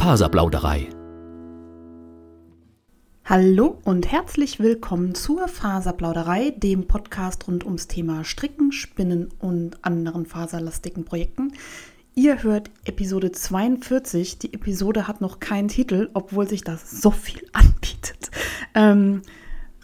Faserplauderei. Hallo und herzlich willkommen zur Faserplauderei, dem Podcast rund ums Thema Stricken, Spinnen und anderen faserlastigen Projekten. Ihr hört Episode 42. Die Episode hat noch keinen Titel, obwohl sich das so viel anbietet. Ähm,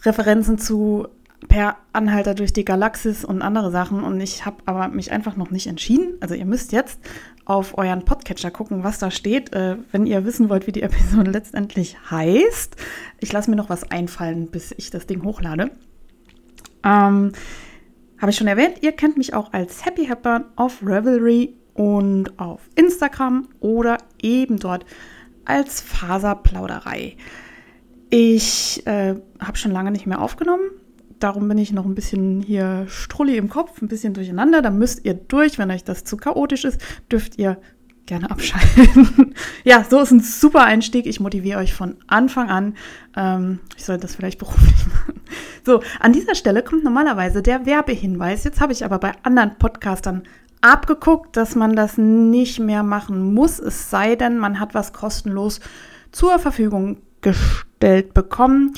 Referenzen zu per Anhalter durch die Galaxis und andere Sachen. Und ich habe aber mich einfach noch nicht entschieden. Also ihr müsst jetzt auf euren Podcatcher gucken, was da steht, äh, wenn ihr wissen wollt, wie die Episode letztendlich heißt. Ich lasse mir noch was einfallen, bis ich das Ding hochlade. Ähm, habe ich schon erwähnt, ihr kennt mich auch als Happy Hepburn auf Revelry und auf Instagram oder eben dort als Faserplauderei. Ich äh, habe schon lange nicht mehr aufgenommen darum bin ich noch ein bisschen hier strulli im Kopf, ein bisschen durcheinander. Da müsst ihr durch. Wenn euch das zu chaotisch ist, dürft ihr gerne abschalten. ja, so ist ein super Einstieg. Ich motiviere euch von Anfang an. Ähm, ich sollte das vielleicht beruflich machen. So, an dieser Stelle kommt normalerweise der Werbehinweis. Jetzt habe ich aber bei anderen Podcastern abgeguckt, dass man das nicht mehr machen muss, es sei denn, man hat was kostenlos zur Verfügung gestellt bekommen.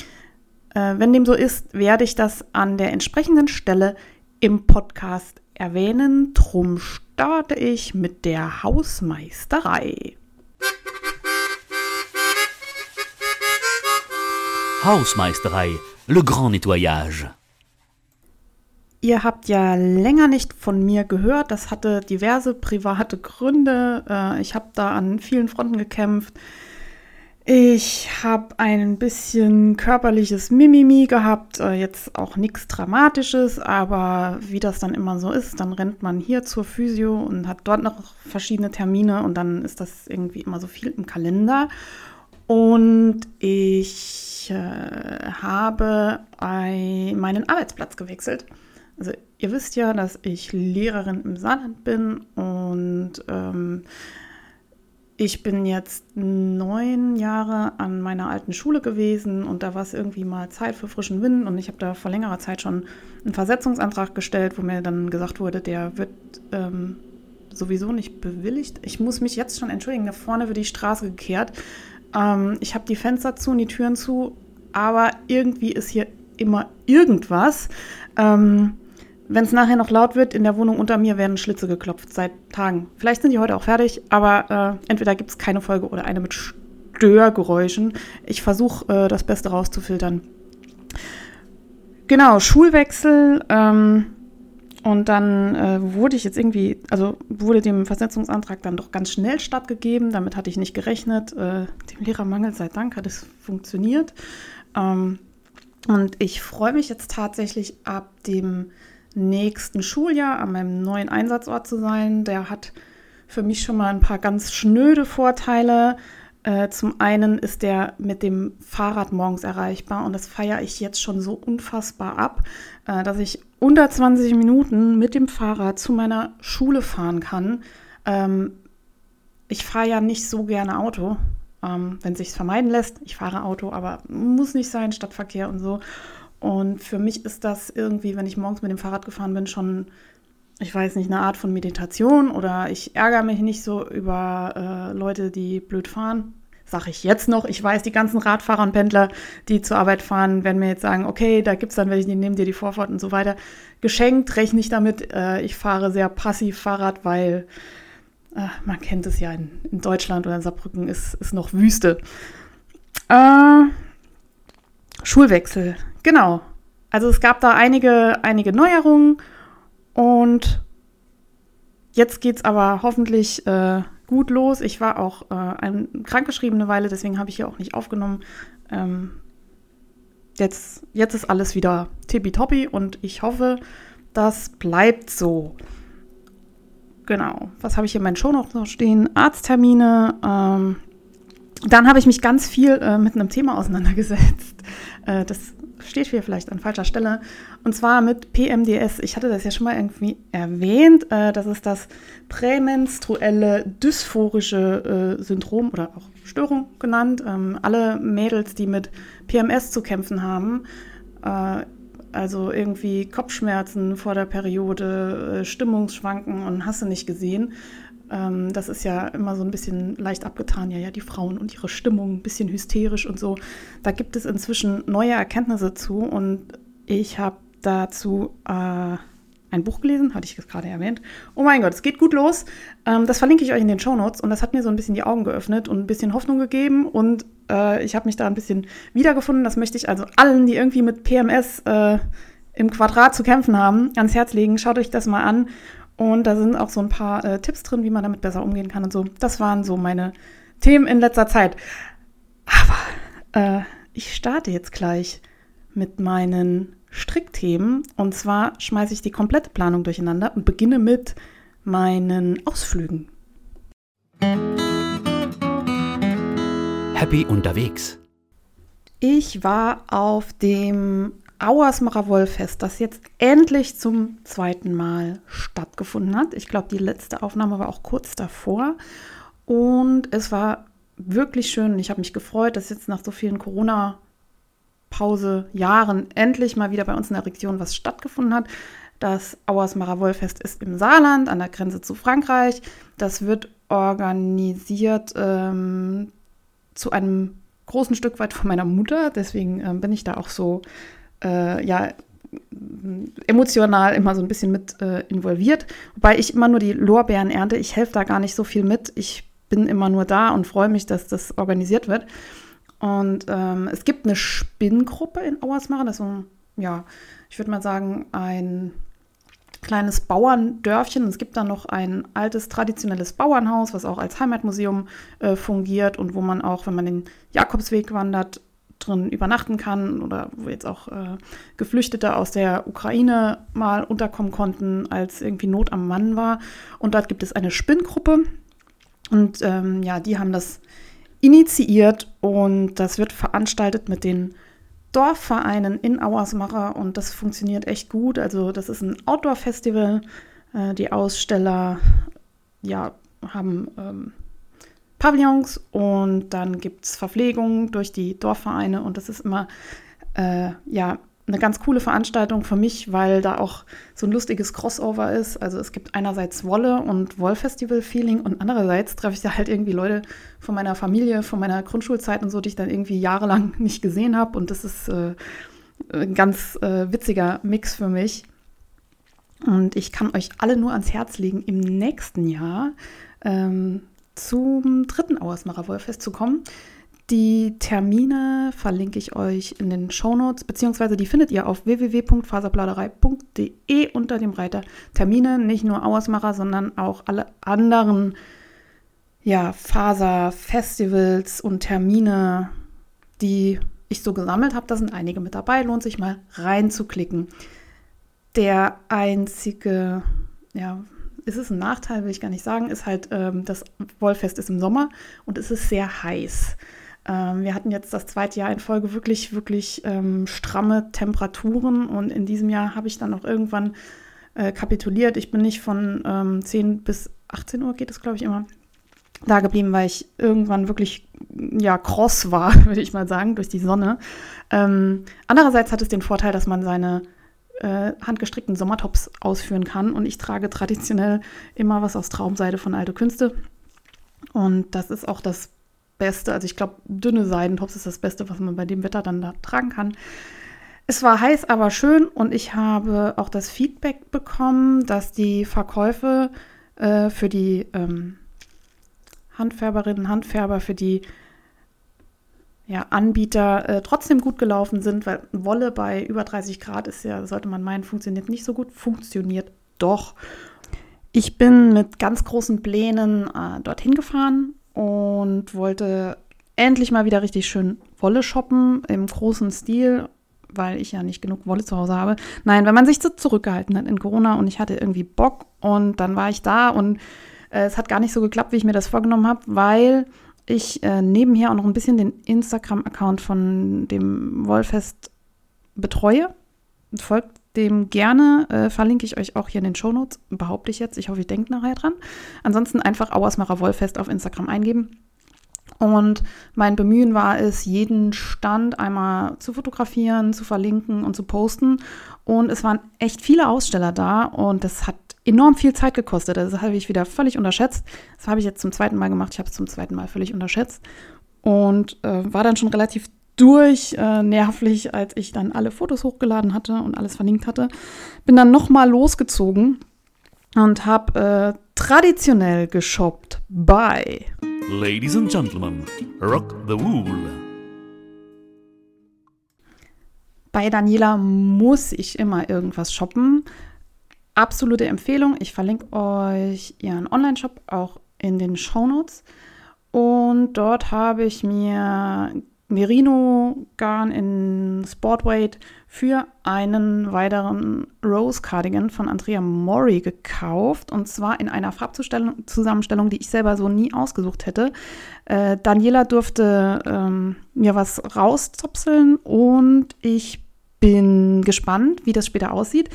Äh, wenn dem so ist, werde ich das an der entsprechenden Stelle im Podcast erwähnen. Drum starte ich mit der Hausmeisterei. Hausmeisterei, le grand nettoyage. Ihr habt ja länger nicht von mir gehört. Das hatte diverse private Gründe. Äh, ich habe da an vielen Fronten gekämpft. Ich habe ein bisschen körperliches Mimimi gehabt, äh, jetzt auch nichts Dramatisches, aber wie das dann immer so ist, dann rennt man hier zur Physio und hat dort noch verschiedene Termine und dann ist das irgendwie immer so viel im Kalender. Und ich äh, habe ein, meinen Arbeitsplatz gewechselt. Also ihr wisst ja, dass ich Lehrerin im Saarland bin und ähm, ich bin jetzt neun Jahre an meiner alten Schule gewesen und da war es irgendwie mal Zeit für frischen Wind und ich habe da vor längerer Zeit schon einen Versetzungsantrag gestellt, wo mir dann gesagt wurde, der wird ähm, sowieso nicht bewilligt. Ich muss mich jetzt schon entschuldigen, da vorne wird die Straße gekehrt. Ähm, ich habe die Fenster zu und die Türen zu, aber irgendwie ist hier immer irgendwas. Ähm, wenn es nachher noch laut wird, in der Wohnung unter mir werden Schlitze geklopft seit Tagen. Vielleicht sind die heute auch fertig, aber äh, entweder gibt es keine Folge oder eine mit Störgeräuschen. Ich versuche äh, das Beste rauszufiltern. Genau, Schulwechsel. Ähm, und dann äh, wurde ich jetzt irgendwie, also wurde dem Versetzungsantrag dann doch ganz schnell stattgegeben. Damit hatte ich nicht gerechnet. Äh, dem Lehrermangel sei Dank hat es funktioniert. Ähm, und ich freue mich jetzt tatsächlich ab dem nächsten Schuljahr an meinem neuen Einsatzort zu sein. Der hat für mich schon mal ein paar ganz schnöde Vorteile. Äh, zum einen ist der mit dem Fahrrad morgens erreichbar und das feiere ich jetzt schon so unfassbar ab, äh, dass ich unter 20 Minuten mit dem Fahrrad zu meiner Schule fahren kann. Ähm, ich fahre ja nicht so gerne Auto, ähm, wenn sich vermeiden lässt. Ich fahre Auto, aber muss nicht sein, Stadtverkehr und so. Und für mich ist das irgendwie, wenn ich morgens mit dem Fahrrad gefahren bin, schon, ich weiß nicht, eine Art von Meditation oder ich ärgere mich nicht so über äh, Leute, die blöd fahren. Sage ich jetzt noch. Ich weiß, die ganzen Radfahrer und Pendler, die zur Arbeit fahren, werden mir jetzt sagen, okay, da gibt es dann welche, die nehmen dir die Vorfahrt und so weiter. Geschenkt rechne ich damit. Äh, ich fahre sehr passiv Fahrrad, weil äh, man kennt es ja in, in, Deutschland oder in Saarbrücken ist, ist noch Wüste. Äh, Schulwechsel. Genau. Also es gab da einige, einige Neuerungen und jetzt geht es aber hoffentlich äh, gut los. Ich war auch äh, ein, krankgeschrieben eine Weile, deswegen habe ich hier auch nicht aufgenommen. Ähm, jetzt, jetzt ist alles wieder tippitoppi und ich hoffe, das bleibt so. Genau. Was habe ich hier in meinen Show noch stehen? Arzttermine. Ähm, dann habe ich mich ganz viel äh, mit einem Thema auseinandergesetzt. Äh, das steht hier vielleicht an falscher Stelle. Und zwar mit PMDS. Ich hatte das ja schon mal irgendwie erwähnt. Äh, das ist das prämenstruelle dysphorische äh, Syndrom oder auch Störung genannt. Ähm, alle Mädels, die mit PMS zu kämpfen haben, äh, Also irgendwie Kopfschmerzen vor der Periode, äh, Stimmungsschwanken und hast du nicht gesehen. Ähm, das ist ja immer so ein bisschen leicht abgetan. Ja, ja, die Frauen und ihre Stimmung, ein bisschen hysterisch und so. Da gibt es inzwischen neue Erkenntnisse zu und ich habe dazu äh, ein Buch gelesen, hatte ich gerade erwähnt. Oh mein Gott, es geht gut los. Ähm, das verlinke ich euch in den Show Notes und das hat mir so ein bisschen die Augen geöffnet und ein bisschen Hoffnung gegeben und äh, ich habe mich da ein bisschen wiedergefunden. Das möchte ich also allen, die irgendwie mit PMS äh, im Quadrat zu kämpfen haben, ans Herz legen. Schaut euch das mal an und da sind auch so ein paar äh, Tipps drin, wie man damit besser umgehen kann und so. Das waren so meine Themen in letzter Zeit. Aber äh, ich starte jetzt gleich mit meinen Strickthemen. Und zwar schmeiße ich die komplette Planung durcheinander und beginne mit meinen Ausflügen. Happy unterwegs. Ich war auf dem Auersmacher Wollfest, das jetzt endlich zum zweiten Mal stattgefunden hat. Ich glaube, die letzte Aufnahme war auch kurz davor. Und es war wirklich schön. Ich habe mich gefreut, dass jetzt nach so vielen Corona- Pause, Jahren endlich mal wieder bei uns in der Region was stattgefunden hat. Das Auersmacher Wollfest ist im Saarland an der Grenze zu Frankreich. Das wird organisiert ähm, zu einem großen Stück weit von meiner Mutter. Deswegen äh, bin ich da auch so, äh, ja, emotional immer so ein bisschen mit äh, involviert. Wobei ich immer nur die Lorbeeren ernte. Ich helfe da gar nicht so viel mit. Ich bin immer nur da und freue mich, dass das organisiert wird. Und ähm, es gibt eine Spinngruppe in Auersmacher, das ist so, ja, ich würde mal sagen, ein kleines Bauerndörfchen. Es gibt da noch ein altes traditionelles Bauernhaus, was auch als Heimatmuseum äh, fungiert und wo man auch, wenn man den Jakobsweg wandert, drin übernachten kann oder wo jetzt auch äh, Geflüchtete aus der Ukraine mal unterkommen konnten, als irgendwie Not am Mann war. Und dort gibt es eine Spinngruppe und ähm, ja, die haben das initiiert und das wird veranstaltet mit den Dorfvereinen in Auersmacher und das funktioniert echt gut. Also das ist ein Outdoor-Festival. Äh, die Aussteller ja, haben ähm, Pavillons und dann gibt es Verpflegung durch die Dorfvereine und das ist immer äh, ja, eine ganz coole Veranstaltung für mich, weil da auch so ein lustiges Crossover ist. Also es gibt einerseits Wolle und Wollfestival-Feeling und andererseits treffe ich da halt irgendwie Leute von meiner Familie, von meiner Grundschulzeit und so, die ich dann irgendwie jahrelang nicht gesehen habe. Und das ist äh, ein ganz äh, witziger Mix für mich. Und ich kann euch alle nur ans Herz legen, im nächsten Jahr ähm, zum dritten Auersmacher Wollfest zu kommen. Die Termine verlinke ich euch in den Shownotes, beziehungsweise die findet ihr auf www.faserplauderei.de unter dem Reiter Termine. Nicht nur Auersmacher, sondern auch alle anderen ja, Faser-Festivals und Termine, die ich so gesammelt habe. Da sind einige mit dabei. Lohnt sich mal reinzuklicken. Der einzige, ja, ist es ein Nachteil, will ich gar nicht sagen, ist halt, ähm, das Wollfest ist im Sommer und es ist sehr heiß. Ähm, wir hatten jetzt das zweite Jahr in Folge wirklich, wirklich ähm, stramme Temperaturen und in diesem Jahr habe ich dann auch irgendwann äh, kapituliert. Ich bin nicht von ähm, 10 bis 18 Uhr, geht es glaube ich immer, da geblieben, weil ich irgendwann wirklich ja kross war, würde ich mal sagen, durch die Sonne. Ähm, andererseits hat es den Vorteil, dass man seine äh, handgestrickten Sommertops ausführen kann und ich trage traditionell immer was aus Traumseide von Alte Künste. Und das ist auch das Beste. Also ich glaube, dünne Seidentops ist das Beste, was man bei dem Wetter dann da tragen kann. Es war heiß, aber schön und ich habe auch das Feedback bekommen, dass die Verkäufe äh, für die ähm, Handfärberinnen, Handfärber, für die ja, Anbieter äh, trotzdem gut gelaufen sind, weil Wolle bei über 30 Grad ist ja, sollte man meinen, funktioniert nicht so gut, funktioniert doch. Ich bin mit ganz großen Plänen äh, dorthin gefahren und wollte endlich mal wieder richtig schön Wolle shoppen im großen Stil, weil ich ja nicht genug Wolle zu Hause habe. Nein, wenn man sich so zurückgehalten hat in Corona und ich hatte irgendwie Bock und dann war ich da und äh, es hat gar nicht so geklappt, wie ich mir das vorgenommen habe, weil ich äh, nebenher auch noch ein bisschen den Instagram-Account von dem Wollfest betreue. Folgt dem gerne, äh, verlinke ich euch auch hier in den Shownotes, behaupte ich jetzt. Ich hoffe, ihr denkt nachher dran. Ansonsten einfach Auersmacher Wollfest auf Instagram eingeben. Und mein Bemühen war es, jeden Stand einmal zu fotografieren, zu verlinken und zu posten. Und es waren echt viele Aussteller da und das hat enorm viel Zeit gekostet. Das habe ich wieder völlig unterschätzt. Das habe ich jetzt zum zweiten Mal gemacht. Ich habe es zum zweiten Mal völlig unterschätzt und äh, war dann schon relativ durch äh, nervlich, als ich dann alle Fotos hochgeladen hatte und alles verlinkt hatte. Bin dann nochmal losgezogen und habe äh, traditionell geshoppt bei Ladies and Gentlemen, Rock the Wool. Bei Daniela muss ich immer irgendwas shoppen. Absolute Empfehlung. Ich verlinke euch ihren Online-Shop auch in den Show Notes. Und dort habe ich mir Merino-Garn in Sportweight für einen weiteren Rose Cardigan von Andrea Mori gekauft. Und zwar in einer Farbzusammenstellung, die ich selber so nie ausgesucht hätte. Äh, Daniela durfte ähm, mir was rauszopseln und ich bin gespannt, wie das später aussieht.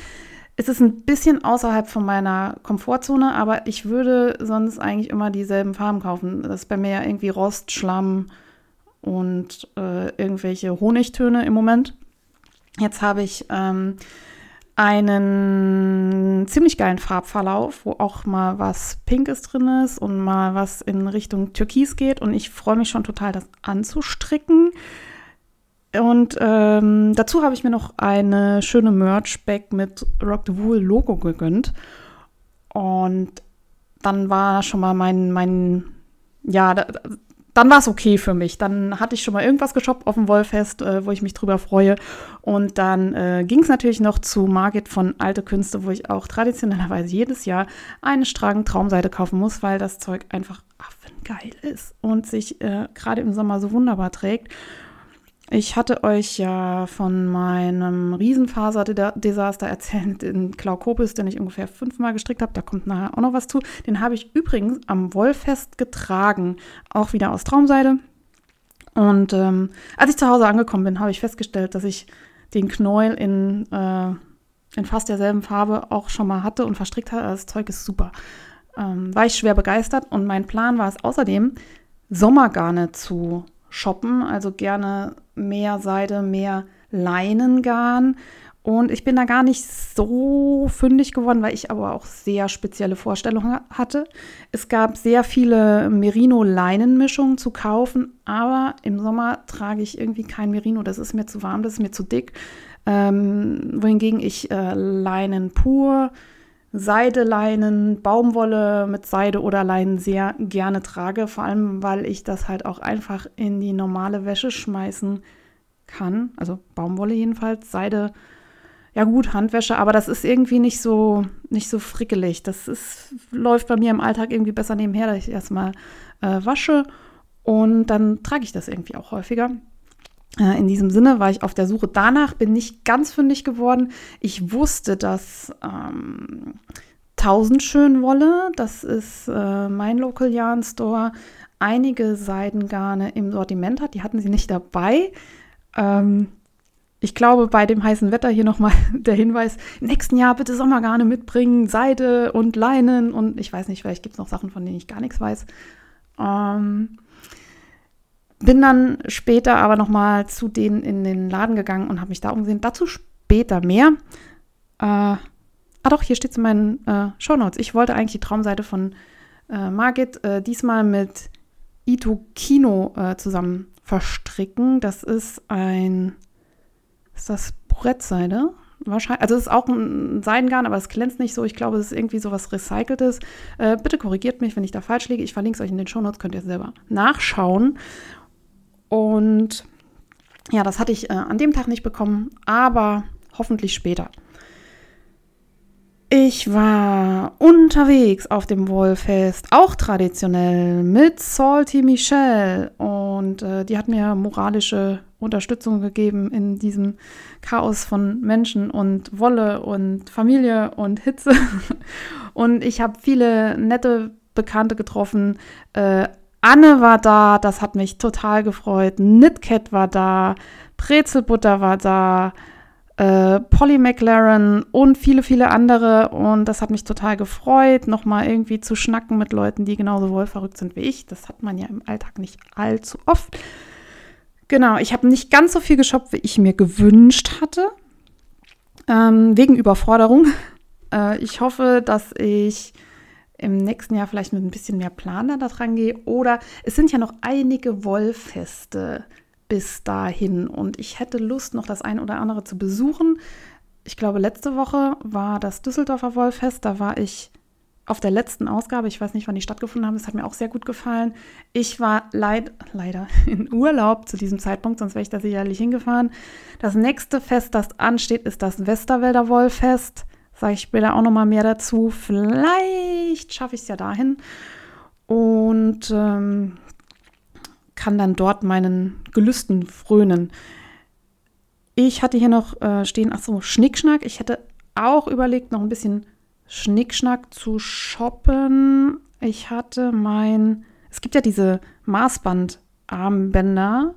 Es ist ein bisschen außerhalb von meiner Komfortzone, aber ich würde sonst eigentlich immer dieselben Farben kaufen. Das ist bei mir ja irgendwie Rost, Schlamm, und äh, irgendwelche Honigtöne im Moment. Jetzt habe ich ähm, einen ziemlich geilen Farbverlauf, wo auch mal was Pinkes drin ist und mal was in Richtung Türkis geht. Und ich freue mich schon total, das anzustricken. Und ähm, dazu habe ich mir noch eine schöne Merch-Bag mit Rock the Wool Logo gegönnt. Und dann war schon mal mein, mein ja, dann war es okay für mich. Dann hatte ich schon mal irgendwas geshoppt auf dem Wollfest, äh, wo ich mich drüber freue. Und dann äh, ging es natürlich noch zu Margit von Alte Künste, wo ich auch traditionellerweise jedes Jahr eine Stragen Traumseite kaufen muss, weil das Zeug einfach affengeil ist und sich äh, gerade im Sommer so wunderbar trägt. Ich hatte euch ja von meinem Riesenfaserdesaster erzählt in Klaukopis, den ich ungefähr fünfmal gestrickt habe. Da kommt nachher auch noch was zu. Den habe ich übrigens am Wollfest getragen, auch wieder aus Traumseide. Und ähm, als ich zu Hause angekommen bin, habe ich festgestellt, dass ich den Knäuel in, äh, in fast derselben Farbe auch schon mal hatte und verstrickt hatte. Das Zeug ist super. Ähm, war ich schwer begeistert und mein Plan war es außerdem, Sommergarne zu shoppen, also gerne mehr Seide, mehr Leinengarn. Und ich bin da gar nicht so fündig geworden, weil ich aber auch sehr spezielle Vorstellungen hatte. Es gab sehr viele Merino-Leinenmischungen zu kaufen, aber im Sommer trage ich irgendwie kein Merino. Das ist mir zu warm, das ist mir zu dick. Ähm, wohingegen ich äh, Leinen pur, Seideleinen, Baumwolle mit Seide oder Leinen sehr gerne trage, vor allem weil ich das halt auch einfach in die normale Wäsche schmeißen kann. Also Baumwolle jedenfalls, Seide, ja gut, Handwäsche, aber das ist irgendwie nicht so, nicht so frickelig. Das ist, läuft bei mir im Alltag irgendwie besser nebenher, dass ich erstmal äh, wasche und dann trage ich das irgendwie auch häufiger. Äh, in diesem Sinne war ich auf der Suche danach, bin nicht ganz fündig geworden. Ich wusste, dass ähm, Tausendschönwolle, das ist äh, mein Local Yarn Store, einige Seidengarne im Sortiment hat. Die hatten sie nicht dabei. Ähm, ich glaube, bei dem heißen Wetter hier nochmal der Hinweis, nächsten Jahr bitte Sommergarne mitbringen, Seide und Leinen und ich weiß nicht, vielleicht gibt es noch Sachen, von denen ich gar nichts weiß. Ähm, bin dann später aber nochmal zu denen in den Laden gegangen und habe mich da umgesehen. Dazu später mehr. Äh, ah doch, hier steht es in meinen äh, Shownotes. Ich wollte eigentlich die Traumseite von äh, Margit äh, diesmal mit Ito Kino äh, zusammen verstricken. Das ist ein, ist das Brettseide? Wahrscheinlich, also es ist auch ein Seidengarn, aber es glänzt nicht so. Ich glaube, es ist irgendwie so was Recyceltes. Äh, bitte korrigiert mich, wenn ich da falsch liege. Ich verlinke es euch in den Shownotes, könnt ihr selber nachschauen. Und ja, das hatte ich äh, an dem Tag nicht bekommen, aber hoffentlich später. Ich war unterwegs auf dem Wollfest, auch traditionell, mit Salty Michelle. Und äh, die hat mir moralische Unterstützung gegeben in diesem Chaos von Menschen und Wolle und Familie und Hitze. und ich habe viele nette Bekannte getroffen, äh, Anne war da, das hat mich total gefreut. Knitcat war da, Brezelbutter war da, äh, Polly McLaren und viele, viele andere. Und das hat mich total gefreut, nochmal irgendwie zu schnacken mit Leuten, die genauso wohlverrückt sind wie ich. Das hat man ja im Alltag nicht allzu oft. Genau, ich habe nicht ganz so viel geshoppt, wie ich mir gewünscht hatte. Ähm, wegen Überforderung. Äh, ich hoffe, dass ich im nächsten Jahr vielleicht mit ein bisschen mehr Planer da dran gehe. Oder es sind ja noch einige Wollfeste bis dahin und ich hätte Lust, noch das ein oder andere zu besuchen. Ich glaube, letzte Woche war das Düsseldorfer Wollfest. Da war ich auf der letzten Ausgabe. Ich weiß nicht, wann die stattgefunden haben. Das hat mir auch sehr gut gefallen. Ich war leid, leider in Urlaub zu diesem Zeitpunkt, sonst wäre ich da sicherlich hingefahren. Das nächste Fest, das ansteht, ist das Westerwälder Wollfest. Sage ich später auch noch mal mehr dazu. Vielleicht schaffe ich es ja dahin. Und ähm, kann dann dort meinen Gelüsten frönen. Ich hatte hier noch äh, stehen, ach so, Schnickschnack. Ich hätte auch überlegt, noch ein bisschen Schnickschnack zu shoppen. Ich hatte mein, es gibt ja diese Maßband-Armbänder.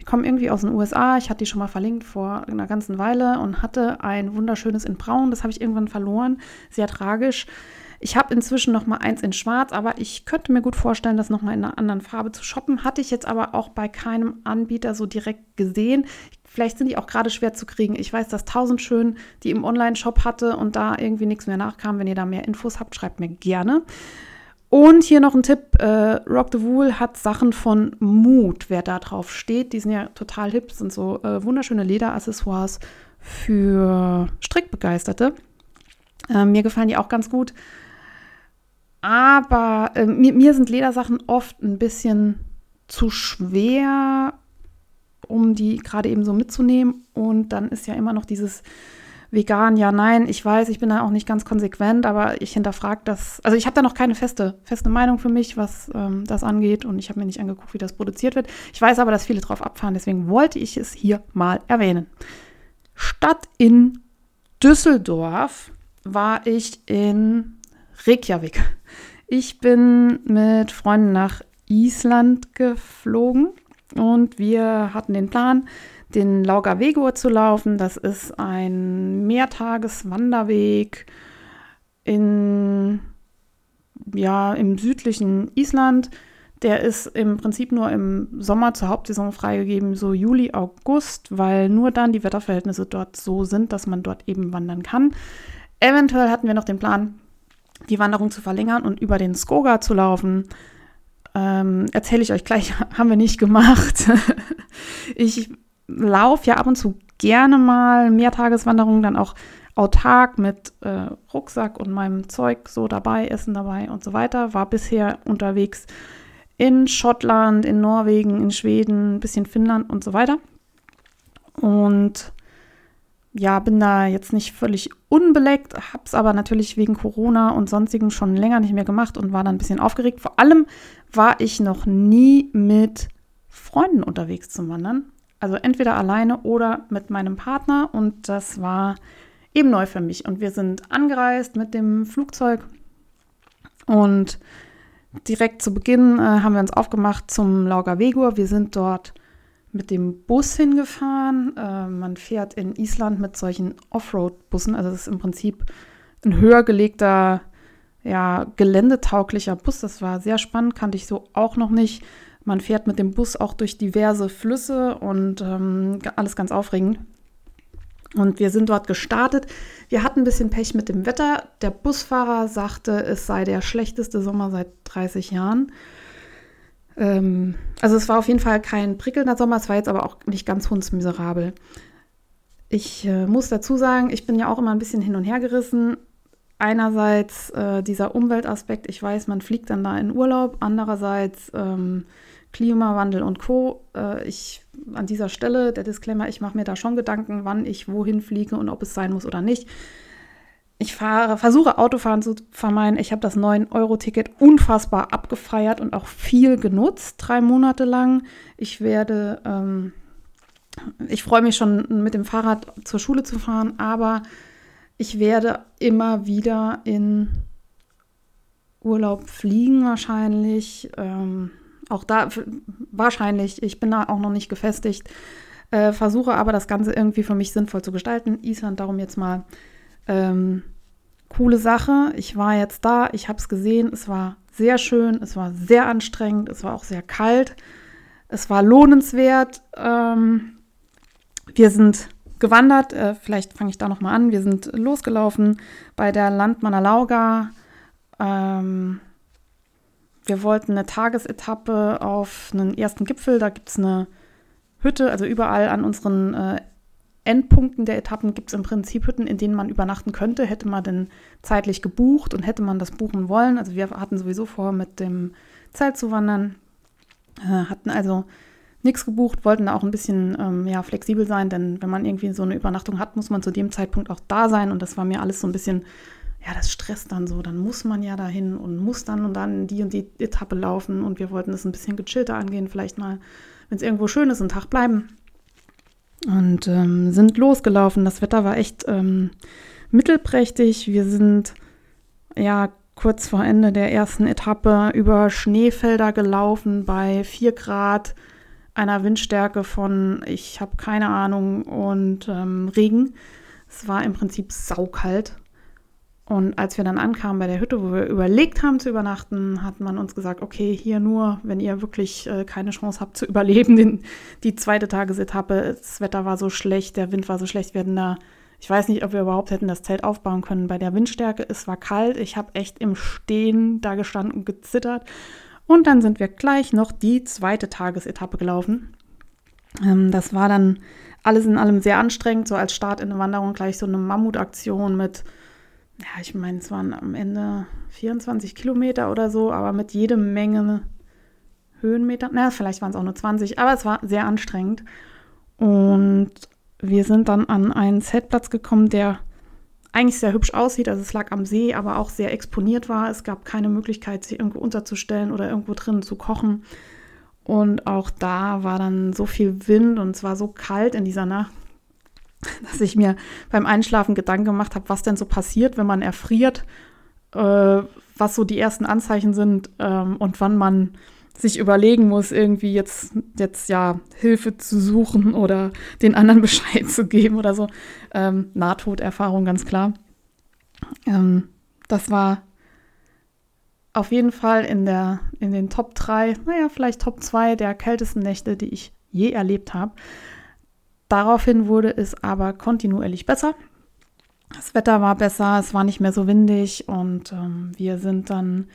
Die kommen irgendwie aus den USA. Ich hatte die schon mal verlinkt vor einer ganzen Weile und hatte ein wunderschönes in Braun. Das habe ich irgendwann verloren. Sehr tragisch. Ich habe inzwischen noch mal eins in Schwarz, aber ich könnte mir gut vorstellen, das noch mal in einer anderen Farbe zu shoppen. Hatte ich jetzt aber auch bei keinem Anbieter so direkt gesehen. Vielleicht sind die auch gerade schwer zu kriegen. Ich weiß, dass Tausend schön die im Online-Shop hatte und da irgendwie nichts mehr nachkam. Wenn ihr da mehr Infos habt, schreibt mir gerne. Und hier noch ein Tipp: äh, Rock the Wool hat Sachen von Mood, wer da drauf steht. Die sind ja total hip, sind so äh, wunderschöne Lederaccessoires für Strickbegeisterte. Äh, mir gefallen die auch ganz gut. Aber äh, mir, mir sind Ledersachen oft ein bisschen zu schwer, um die gerade eben so mitzunehmen. Und dann ist ja immer noch dieses vegan, ja, nein, ich weiß, ich bin da auch nicht ganz konsequent, aber ich hinterfrage das. Also ich habe da noch keine feste, feste Meinung für mich, was ähm, das angeht. Und ich habe mir nicht angeguckt, wie das produziert wird. Ich weiß aber, dass viele drauf abfahren, deswegen wollte ich es hier mal erwähnen. Statt in Düsseldorf war ich in Reykjavik. Ich bin mit Freunden nach Island geflogen und wir hatten den Plan, den Lauga Vegur zu laufen. Das ist ein Mehrtageswanderweg in, ja, im südlichen Island. Der ist im Prinzip nur im Sommer zur Hauptsaison freigegeben, so Juli, August, weil nur dann die Wetterverhältnisse dort so sind, dass man dort eben wandern kann. Eventuell hatten wir noch den Plan, die Wanderung zu verlängern und über den Skoga zu laufen. Ähm, Erzähle ich euch gleich, haben wir nicht gemacht. ich laufe ja ab und zu gerne mal Mehrtageswanderungen, dann auch autark mit äh, Rucksack und meinem Zeug so dabei, Essen dabei und so weiter. War bisher unterwegs in Schottland, in Norwegen, in Schweden, ein bisschen Finnland und so weiter. Und ja, bin da jetzt nicht völlig unbeleckt, habe es aber natürlich wegen Corona und sonstigen schon länger nicht mehr gemacht und war dann ein bisschen aufgeregt. Vor allem war ich noch nie mit Freunden unterwegs zum Wandern. Also entweder alleine oder mit meinem Partner und das war eben neu für mich. Und wir sind angereist mit dem Flugzeug und direkt zu Beginn äh, haben wir uns aufgemacht zum Lauga Vegur. Wir sind dort mit dem Bus hingefahren. Äh, man fährt in Island mit solchen Offroad-Bussen. Also das ist im Prinzip ein höher gelegter, ja, geländetauglicher Bus. Das war sehr spannend, kannte ich so auch noch nicht. Man fährt mit dem Bus auch durch diverse Flüsse und ähm, alles ganz aufregend. Und wir sind dort gestartet. Wir hatten ein bisschen Pech mit dem Wetter. Der Busfahrer sagte, es sei der schlechteste Sommer seit 30 Jahren. Ähm, also es war auf jeden Fall kein prickelnder Sommer, es war jetzt aber auch nicht ganz hundsmiserabel. Ich äh, muss dazu sagen, ich bin ja auch immer ein bisschen hin und her gerissen. Einerseits äh, dieser Umweltaspekt, ich weiß, man fliegt dann da in Urlaub. Andererseits ähm, Klimawandel und Co. Äh, ich an dieser Stelle, der Disclaimer, ich mache mir da schon Gedanken, wann ich wohin fliege und ob es sein muss oder nicht. Ich fahre, versuche Autofahren zu vermeiden. Ich habe das 9-Euro-Ticket unfassbar abgefeiert und auch viel genutzt, drei Monate lang. Ich werde, ähm, ich freue mich schon mit dem Fahrrad zur Schule zu fahren, aber ich werde immer wieder in Urlaub fliegen wahrscheinlich. Ähm, auch da wahrscheinlich, ich bin da auch noch nicht gefestigt. Äh, versuche aber das Ganze irgendwie für mich sinnvoll zu gestalten. Island darum jetzt mal ähm, coole Sache. Ich war jetzt da, ich habe es gesehen, es war sehr schön, es war sehr anstrengend, es war auch sehr kalt, es war lohnenswert. Ähm, wir sind gewandert, äh, vielleicht fange ich da nochmal an. Wir sind losgelaufen bei der Landmanner Lauga. Ähm, wir wollten eine Tagesetappe auf einen ersten Gipfel. Da gibt es eine Hütte, also überall an unseren äh, Endpunkten der Etappen gibt es im Prinzip Hütten, in denen man übernachten könnte, hätte man denn zeitlich gebucht und hätte man das buchen wollen. Also wir hatten sowieso vor, mit dem Zelt zu wandern, äh, hatten also nichts gebucht, wollten da auch ein bisschen ähm, ja, flexibel sein, denn wenn man irgendwie so eine Übernachtung hat, muss man zu dem Zeitpunkt auch da sein und das war mir alles so ein bisschen, ja, das stresst dann so, dann muss man ja dahin und muss dann und dann die und die Etappe laufen und wir wollten es ein bisschen gechillter angehen, vielleicht mal, wenn es irgendwo schön ist, einen Tag bleiben und ähm, sind losgelaufen. Das Wetter war echt ähm, mittelprächtig. Wir sind ja kurz vor Ende der ersten Etappe über Schneefelder gelaufen bei 4 Grad, einer Windstärke von, ich habe keine Ahnung, und ähm, Regen. Es war im Prinzip saukalt. Und als wir dann ankamen bei der Hütte, wo wir überlegt haben zu übernachten, hat man uns gesagt, okay, hier nur, wenn ihr wirklich äh, keine Chance habt zu überleben, den, die zweite Tagesetappe, das Wetter war so schlecht, der Wind war so schlecht, wir hätten da, ich weiß nicht, ob wir überhaupt hätten das Zelt aufbauen können bei der Windstärke. Es war kalt, ich habe echt im Stehen da gestanden und gezittert. Und dann sind wir gleich noch die zweite Tagesetappe gelaufen. Ähm, das war dann alles in allem sehr anstrengend, so als Start in eine Wanderung gleich so eine Mammutaktion mit ja, ich meine, es waren am Ende 24 Kilometer oder so, aber mit jede Menge Höhenmeter. Na, vielleicht waren es auch nur 20, aber es war sehr anstrengend. Und wir sind dann an einen Zeltplatz gekommen, der eigentlich sehr hübsch aussieht. Also es lag am See, aber auch sehr exponiert war. Es gab keine Möglichkeit, sich irgendwo unterzustellen oder irgendwo drinnen zu kochen. Und auch da war dann so viel Wind und es war so kalt in dieser Nacht, dass ich mir beim Einschlafen Gedanken gemacht habe, was denn so passiert, wenn man erfriert, äh, was so die ersten Anzeichen sind ähm, und wann man sich überlegen muss, irgendwie jetzt, jetzt ja Hilfe zu suchen oder den anderen Bescheid zu geben oder so. Ähm, Nahtoderfahrung, ganz klar. Ähm, das war auf jeden Fall in, der, in den Top 3, naja, vielleicht Top 2 der kältesten Nächte, die ich je erlebt habe. Daraufhin wurde es aber kontinuierlich besser. Das Wetter war besser, es war nicht mehr so windig und ähm, wir sind dann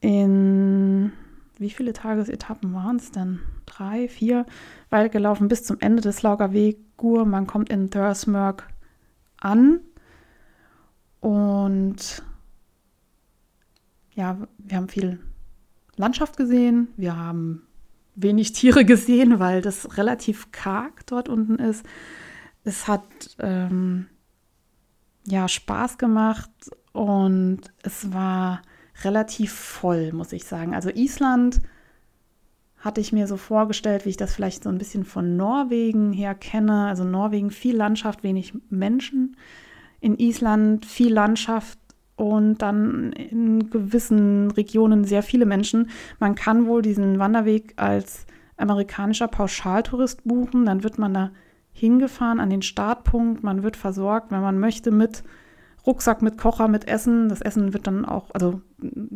in wie viele Tagesetappen waren es denn? Drei, vier, weit gelaufen bis zum Ende des Laugerwegur. Man kommt in Thursmerk an und ja, wir haben viel Landschaft gesehen, wir haben wenig Tiere gesehen, weil das relativ karg dort unten ist. Es hat ähm, ja Spaß gemacht und es war relativ voll, muss ich sagen. Also Island hatte ich mir so vorgestellt, wie ich das vielleicht so ein bisschen von Norwegen her kenne. Also Norwegen viel Landschaft, wenig Menschen. In Island viel Landschaft, und dann in gewissen Regionen sehr viele Menschen. Man kann wohl diesen Wanderweg als amerikanischer Pauschaltourist buchen. Dann wird man da hingefahren an den Startpunkt. Man wird versorgt, wenn man möchte, mit Rucksack, mit Kocher, mit Essen. Das Essen wird dann auch, also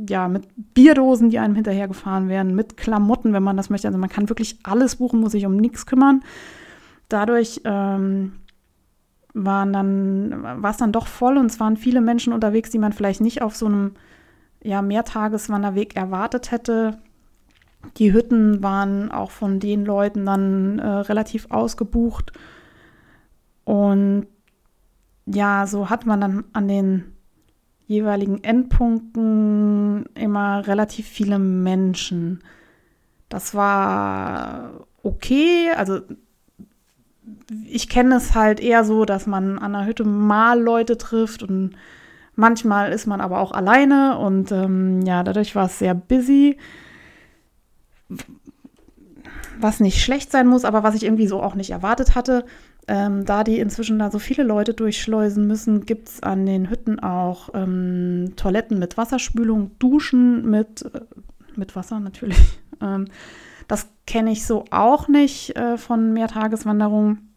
ja, mit Bierdosen, die einem hinterhergefahren werden, mit Klamotten, wenn man das möchte. Also man kann wirklich alles buchen, muss sich um nichts kümmern. Dadurch ähm, waren dann, war es dann doch voll und es waren viele Menschen unterwegs, die man vielleicht nicht auf so einem ja, Mehrtageswanderweg erwartet hätte. Die Hütten waren auch von den Leuten dann äh, relativ ausgebucht. Und ja, so hat man dann an den jeweiligen Endpunkten immer relativ viele Menschen. Das war okay, also ich kenne es halt eher so, dass man an der Hütte mal Leute trifft und manchmal ist man aber auch alleine und ähm, ja, dadurch war es sehr busy. Was nicht schlecht sein muss, aber was ich irgendwie so auch nicht erwartet hatte. Ähm, da die inzwischen da so viele Leute durchschleusen müssen, gibt es an den Hütten auch ähm, Toiletten mit Wasserspülung, Duschen mit, äh, mit Wasser natürlich Ähm, das kenne ich so auch nicht äh, von Mehrtageswanderungen.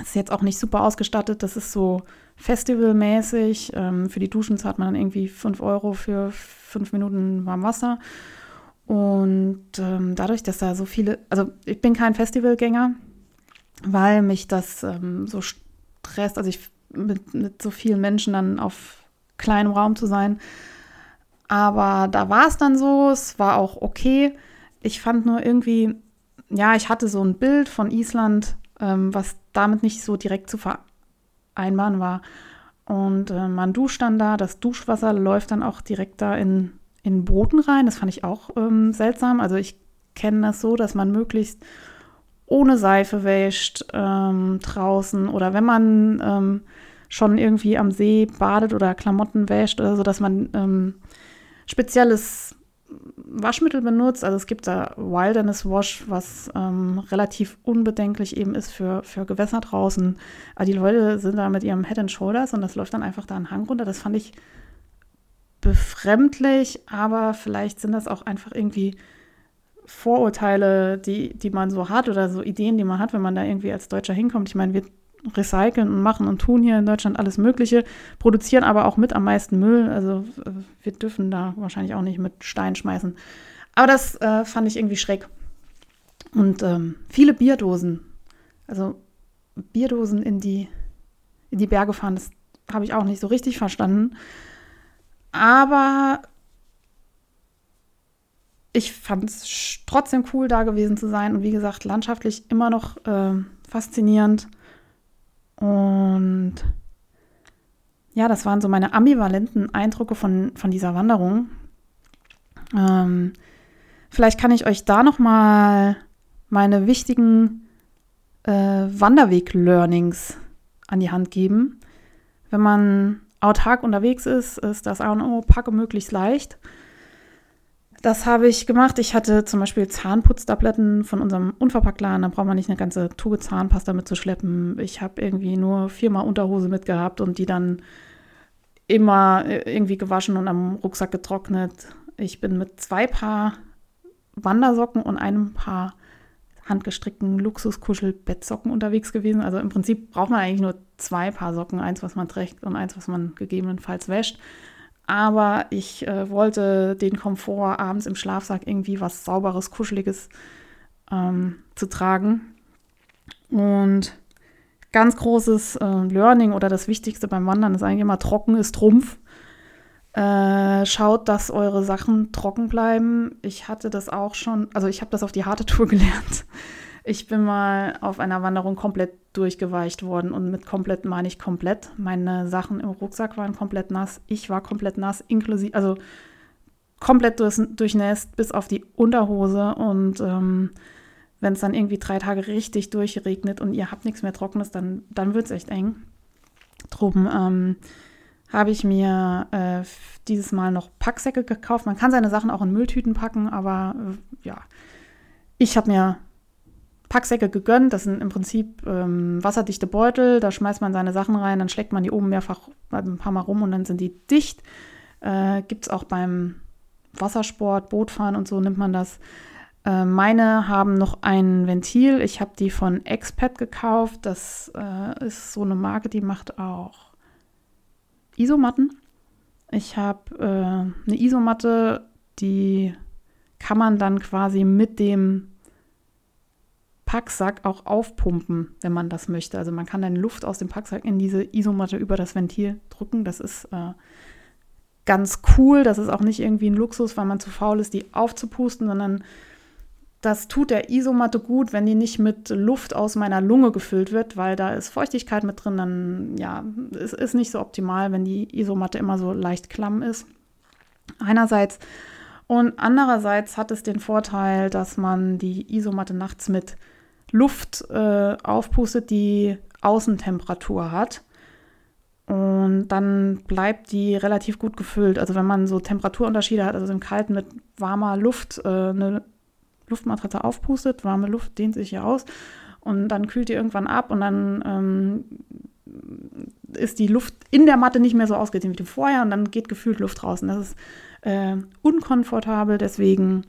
Ist jetzt auch nicht super ausgestattet. Das ist so festivalmäßig. Ähm, für die Duschen zahlt man dann irgendwie 5 Euro für fünf Minuten warm Wasser. Und ähm, dadurch, dass da so viele, also ich bin kein Festivalgänger, weil mich das ähm, so stresst, also ich mit, mit so vielen Menschen dann auf kleinem Raum zu sein. Aber da war es dann so, es war auch okay. Ich fand nur irgendwie, ja, ich hatte so ein Bild von Island, ähm, was damit nicht so direkt zu vereinbaren war. Und äh, man duscht dann da, das Duschwasser läuft dann auch direkt da in, in Booten rein. Das fand ich auch ähm, seltsam. Also ich kenne das so, dass man möglichst ohne Seife wäscht ähm, draußen oder wenn man ähm, schon irgendwie am See badet oder Klamotten wäscht oder so, dass man ähm, spezielles Waschmittel benutzt. Also es gibt da Wilderness Wash, was ähm, relativ unbedenklich eben ist für, für Gewässer draußen. Aber die Leute sind da mit ihrem Head and Shoulders und das läuft dann einfach da einen Hang runter. Das fand ich befremdlich, aber vielleicht sind das auch einfach irgendwie Vorurteile, die, die man so hat oder so Ideen, die man hat, wenn man da irgendwie als Deutscher hinkommt. Ich meine, wir recyceln und machen und tun hier in Deutschland alles Mögliche, produzieren aber auch mit am meisten Müll. Also äh, wir dürfen da wahrscheinlich auch nicht mit Stein schmeißen. Aber das äh, fand ich irgendwie schräg. Und ähm, viele Bierdosen, also Bierdosen in die, in die Berge fahren, das habe ich auch nicht so richtig verstanden. Aber ich fand es trotzdem cool, da gewesen zu sein. Und wie gesagt, landschaftlich immer noch äh, faszinierend. Und ja, das waren so meine ambivalenten Eindrücke von, von dieser Wanderung. Ähm, vielleicht kann ich euch da noch mal meine wichtigen äh, Wanderweg-Learnings an die Hand geben. Wenn man autark unterwegs ist, ist das A und O, packe möglichst leicht. Das habe ich gemacht. Ich hatte zum Beispiel Zahnputztabletten von unserem Unverpacktladen. Da braucht man nicht eine ganze Tube Zahnpasta mitzuschleppen. Ich habe irgendwie nur viermal Unterhose mitgehabt und die dann immer äh, irgendwie gewaschen und am Rucksack getrocknet. Ich bin mit zwei Paar Wandersocken und einem Paar handgestrickten Luxuskuschel-Bettsocken unterwegs gewesen. Also im Prinzip braucht man eigentlich nur zwei Paar Socken, eins, was man trägt und eins, was man gegebenenfalls wäscht. Aber ich äh, wollte den Komfort abends im Schlafsack irgendwie was sauberes, kuscheliges ähm, zu tragen. Und ganz großes äh, Learning oder das Wichtigste beim Wandern ist eigentlich immer trocken ist Trumpf. Äh, schaut, dass eure Sachen trocken bleiben. Ich hatte das auch schon, also ich habe das auf die harte Tour gelernt. Ich bin mal auf einer Wanderung komplett durchgeweicht worden und mit komplett meine ich komplett. Meine Sachen im Rucksack waren komplett nass. Ich war komplett nass, inklusive, also komplett durch, durchnässt bis auf die Unterhose und ähm, wenn es dann irgendwie drei Tage richtig durchregnet und ihr habt nichts mehr Trockenes, dann, dann wird es echt eng. Drum ähm, habe ich mir äh, dieses Mal noch Packsäcke gekauft. Man kann seine Sachen auch in Mülltüten packen, aber äh, ja, ich habe mir Packsäcke gegönnt. Das sind im Prinzip ähm, wasserdichte Beutel. Da schmeißt man seine Sachen rein, dann schlägt man die oben mehrfach ein paar Mal rum und dann sind die dicht. Äh, Gibt es auch beim Wassersport, Bootfahren und so nimmt man das. Äh, meine haben noch ein Ventil. Ich habe die von Expat gekauft. Das äh, ist so eine Marke, die macht auch Isomatten. Ich habe äh, eine Isomatte, die kann man dann quasi mit dem Packsack auch aufpumpen, wenn man das möchte. Also man kann dann Luft aus dem Packsack in diese Isomatte über das Ventil drücken. Das ist äh, ganz cool. Das ist auch nicht irgendwie ein Luxus, weil man zu faul ist, die aufzupusten, sondern das tut der Isomatte gut, wenn die nicht mit Luft aus meiner Lunge gefüllt wird, weil da ist Feuchtigkeit mit drin. Dann, ja, es ist nicht so optimal, wenn die Isomatte immer so leicht klamm ist. Einerseits. Und andererseits hat es den Vorteil, dass man die Isomatte nachts mit Luft äh, aufpustet, die Außentemperatur hat. Und dann bleibt die relativ gut gefüllt. Also wenn man so Temperaturunterschiede hat, also im Kalten mit warmer Luft äh, eine Luftmatratze aufpustet, warme Luft dehnt sich ja aus und dann kühlt die irgendwann ab und dann ähm, ist die Luft in der Matte nicht mehr so ausgedehnt wie vorher und dann geht gefühlt Luft raus. Und das ist äh, unkomfortabel, deswegen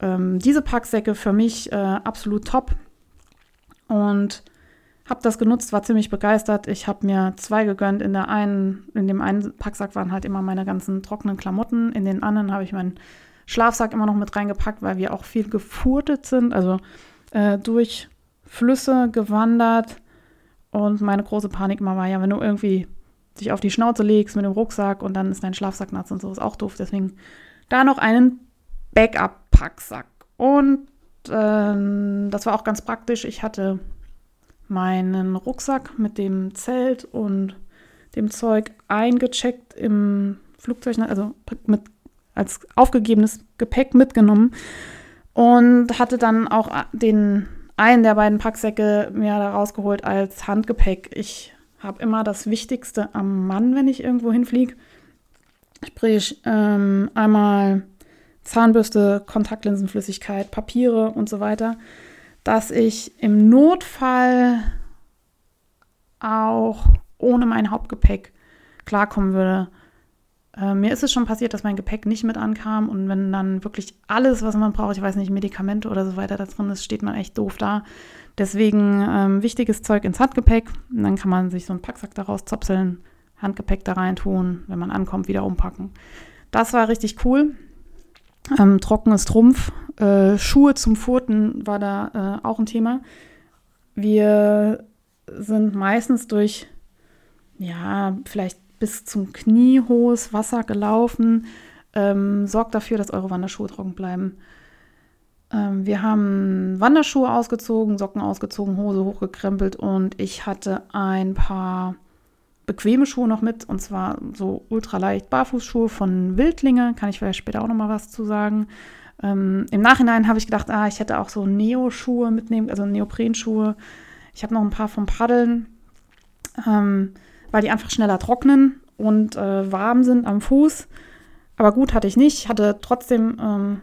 ähm, diese Packsäcke für mich äh, absolut top. Und habe das genutzt, war ziemlich begeistert. Ich habe mir zwei gegönnt. In der einen, in dem einen Packsack waren halt immer meine ganzen trockenen Klamotten. In den anderen habe ich meinen Schlafsack immer noch mit reingepackt, weil wir auch viel gefurtet sind, also äh, durch Flüsse gewandert. Und meine große Panik immer war ja, wenn du irgendwie dich auf die Schnauze legst mit dem Rucksack und dann ist dein Schlafsack nass und so, ist auch doof. Deswegen da noch einen Backup-Packsack. Und ähm, das war auch ganz praktisch. Ich hatte meinen Rucksack mit dem Zelt und dem Zeug eingecheckt im Flugzeug, also mit, als aufgegebenes Gepäck mitgenommen und hatte dann auch den einen der beiden Packsäcke mir da rausgeholt als Handgepäck. Ich habe immer das Wichtigste am Mann, wenn ich irgendwo hinfliege. Sprich, ähm, einmal Zahnbürste, Kontaktlinsenflüssigkeit, Papiere und so weiter dass ich im Notfall auch ohne mein Hauptgepäck klarkommen würde. Äh, mir ist es schon passiert, dass mein Gepäck nicht mit ankam und wenn dann wirklich alles, was man braucht, ich weiß nicht, Medikamente oder so weiter da drin ist, steht man echt doof da. Deswegen ähm, wichtiges Zeug ins Handgepäck und dann kann man sich so einen Packsack daraus zopseln, Handgepäck da rein tun, wenn man ankommt, wieder umpacken. Das war richtig cool. Ähm, trockenes Trumpf, äh, Schuhe zum Furten war da äh, auch ein Thema. Wir sind meistens durch, ja, vielleicht bis zum Knie hohes Wasser gelaufen. Ähm, sorgt dafür, dass eure Wanderschuhe trocken bleiben. Ähm, wir haben Wanderschuhe ausgezogen, Socken ausgezogen, Hose hochgekrempelt und ich hatte ein paar bequeme Schuhe noch mit und zwar so ultraleicht Barfußschuhe von Wildlinge. Kann ich vielleicht später auch noch mal was zu sagen. Ähm, Im Nachhinein habe ich gedacht, ah, ich hätte auch so Neo-Schuhe mitnehmen, also Neoprenschuhe. Ich habe noch ein paar vom Paddeln, ähm, weil die einfach schneller trocknen und äh, warm sind am Fuß. Aber gut hatte ich nicht. Ich hatte trotzdem ähm,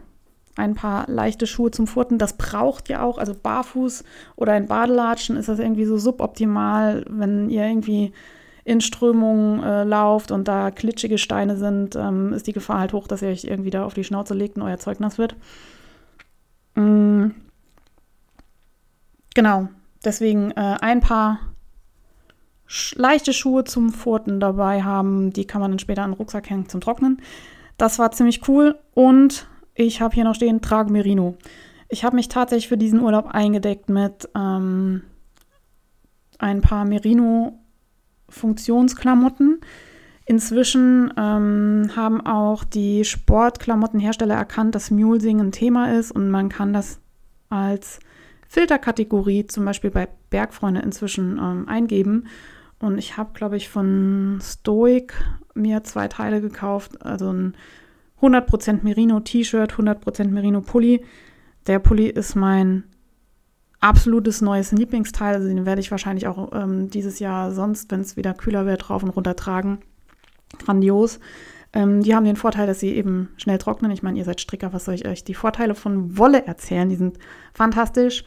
ein paar leichte Schuhe zum Furten. Das braucht ja auch, also barfuß oder in Badelatschen ist das irgendwie so suboptimal, wenn ihr irgendwie in Strömungen äh, lauft und da klitschige Steine sind, ähm, ist die Gefahr halt hoch, dass ihr euch irgendwie da auf die Schnauze legt und euer Zeug nass wird. Mhm. Genau, deswegen äh, ein paar leichte Schuhe zum Furten dabei haben. Die kann man dann später an den Rucksack hängen zum Trocknen. Das war ziemlich cool. Und ich habe hier noch stehen, trage Merino. Ich habe mich tatsächlich für diesen Urlaub eingedeckt mit ähm, ein paar Merino Funktionsklamotten. Inzwischen ähm, haben auch die Sportklamottenhersteller erkannt, dass Mulesing ein Thema ist und man kann das als Filterkategorie zum Beispiel bei Bergfreunde inzwischen ähm, eingeben. Und ich habe, glaube ich, von Stoic mir zwei Teile gekauft. Also ein 100% Merino T-Shirt, 100% Merino Pulli. Der Pulli ist mein absolutes neues Lieblingsteil. Also den werde ich wahrscheinlich auch ähm, dieses Jahr sonst, wenn es wieder kühler wird, rauf und runter tragen. Grandios. Ähm, die haben den Vorteil, dass sie eben schnell trocknen. Ich meine, ihr seid Stricker, was soll ich euch die Vorteile von Wolle erzählen? Die sind fantastisch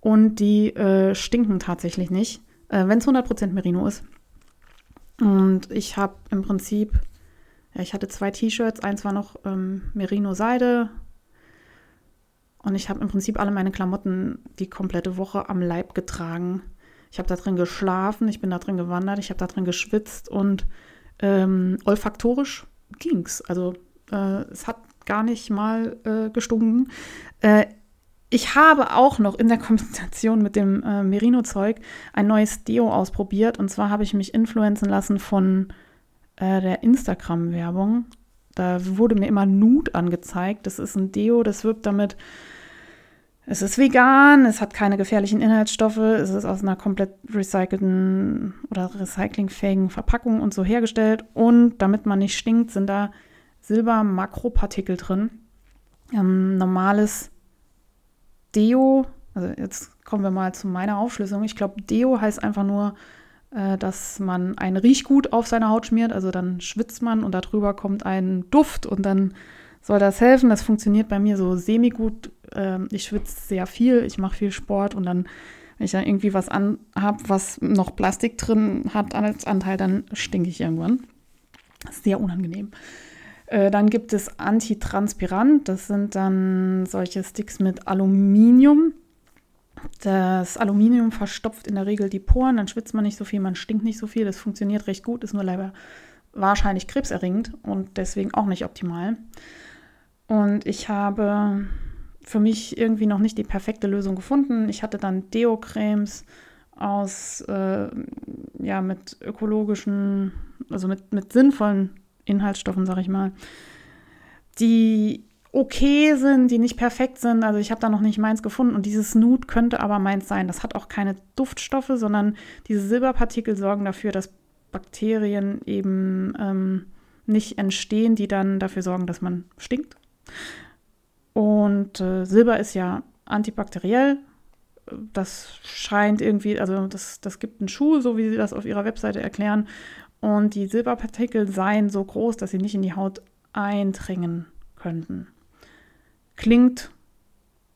und die äh, stinken tatsächlich nicht, äh, wenn es 100% Merino ist. Und ich habe im Prinzip, ja, ich hatte zwei T-Shirts, eins war noch ähm, Merino-Seide, und ich habe im Prinzip alle meine Klamotten die komplette Woche am Leib getragen. Ich habe da drin geschlafen, ich bin da drin gewandert, ich habe da drin geschwitzt und ähm, olfaktorisch ging's. Also äh, es hat gar nicht mal äh, gestunken. Äh, ich habe auch noch in der Kombination mit dem äh, Merino-Zeug ein neues Deo ausprobiert. Und zwar habe ich mich influenzen lassen von äh, der Instagram-Werbung. Da wurde mir immer Nude angezeigt. Das ist ein Deo, das wirbt damit, es ist vegan, es hat keine gefährlichen Inhaltsstoffe, es ist aus einer komplett recycelten oder recyclingfähigen Verpackung und so hergestellt. Und damit man nicht stinkt, sind da Silber-Makropartikel drin. Ähm, normales Deo, also jetzt kommen wir mal zu meiner Aufschlüsselung. Ich glaube, Deo heißt einfach nur, äh, dass man ein Riechgut auf seine Haut schmiert. Also dann schwitzt man und darüber kommt ein Duft und dann soll das helfen. Das funktioniert bei mir so semi-gut. Ähm, ich schwitze sehr viel, ich mache viel Sport und dann, wenn ich dann irgendwie was an habe, was noch Plastik drin hat als Anteil, dann stinke ich irgendwann. Sehr unangenehm. Äh, dann gibt es Antitranspirant. Das sind dann solche Sticks mit Aluminium. Das Aluminium verstopft in der Regel die Poren, dann schwitzt man nicht so viel, man stinkt nicht so viel. Das funktioniert recht gut, ist nur leider wahrscheinlich krebserregend und deswegen auch nicht optimal. Und ich habe für mich irgendwie noch nicht die perfekte Lösung gefunden. Ich hatte dann Deo-Cremes aus, äh, ja, mit ökologischen, also mit, mit sinnvollen Inhaltsstoffen, sag ich mal, die okay sind, die nicht perfekt sind. Also ich habe da noch nicht meins gefunden und dieses Nude könnte aber meins sein. Das hat auch keine Duftstoffe, sondern diese Silberpartikel sorgen dafür, dass Bakterien eben ähm, nicht entstehen, die dann dafür sorgen, dass man stinkt. Und äh, Silber ist ja antibakteriell. Das scheint irgendwie, also das, das gibt einen Schuh, so wie sie das auf ihrer Webseite erklären. Und die Silberpartikel seien so groß, dass sie nicht in die Haut eindringen könnten. Klingt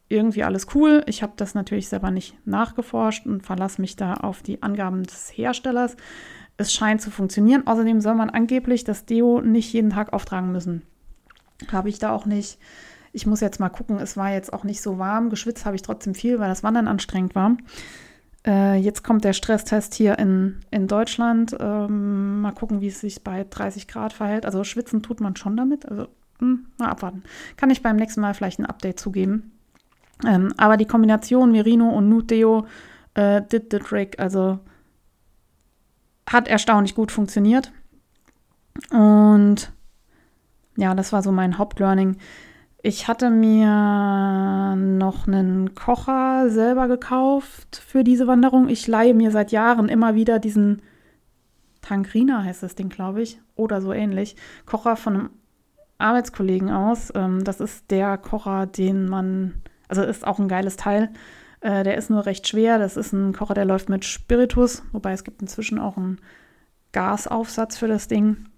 irgendwie alles cool. Ich habe das natürlich selber nicht nachgeforscht und verlasse mich da auf die Angaben des Herstellers. Es scheint zu funktionieren. Außerdem soll man angeblich das Deo nicht jeden Tag auftragen müssen. Habe ich da auch nicht. Ich muss jetzt mal gucken. Es war jetzt auch nicht so warm. Geschwitzt habe ich trotzdem viel, weil das Wandern anstrengend war. Äh, jetzt kommt der Stresstest hier in, in Deutschland. Ähm, mal gucken, wie es sich bei 30 Grad verhält. Also schwitzen tut man schon damit. Also hm, mal abwarten. Kann ich beim nächsten Mal vielleicht ein Update zugeben. Ähm, aber die Kombination Merino und Nuteo äh, did the trick. Also hat erstaunlich gut funktioniert. Und ja, das war so mein Hauptlearning. Ich hatte mir noch einen Kocher selber gekauft für diese Wanderung. Ich leihe mir seit Jahren immer wieder diesen Tankrina heißt das Ding, glaube ich, oder so ähnlich. Kocher von einem Arbeitskollegen aus. Ähm, das ist der Kocher, den man, also ist auch ein geiles Teil. Äh, der ist nur recht schwer. Das ist ein Kocher, der läuft mit Spiritus, wobei es gibt inzwischen auch einen Gasaufsatz für das Ding.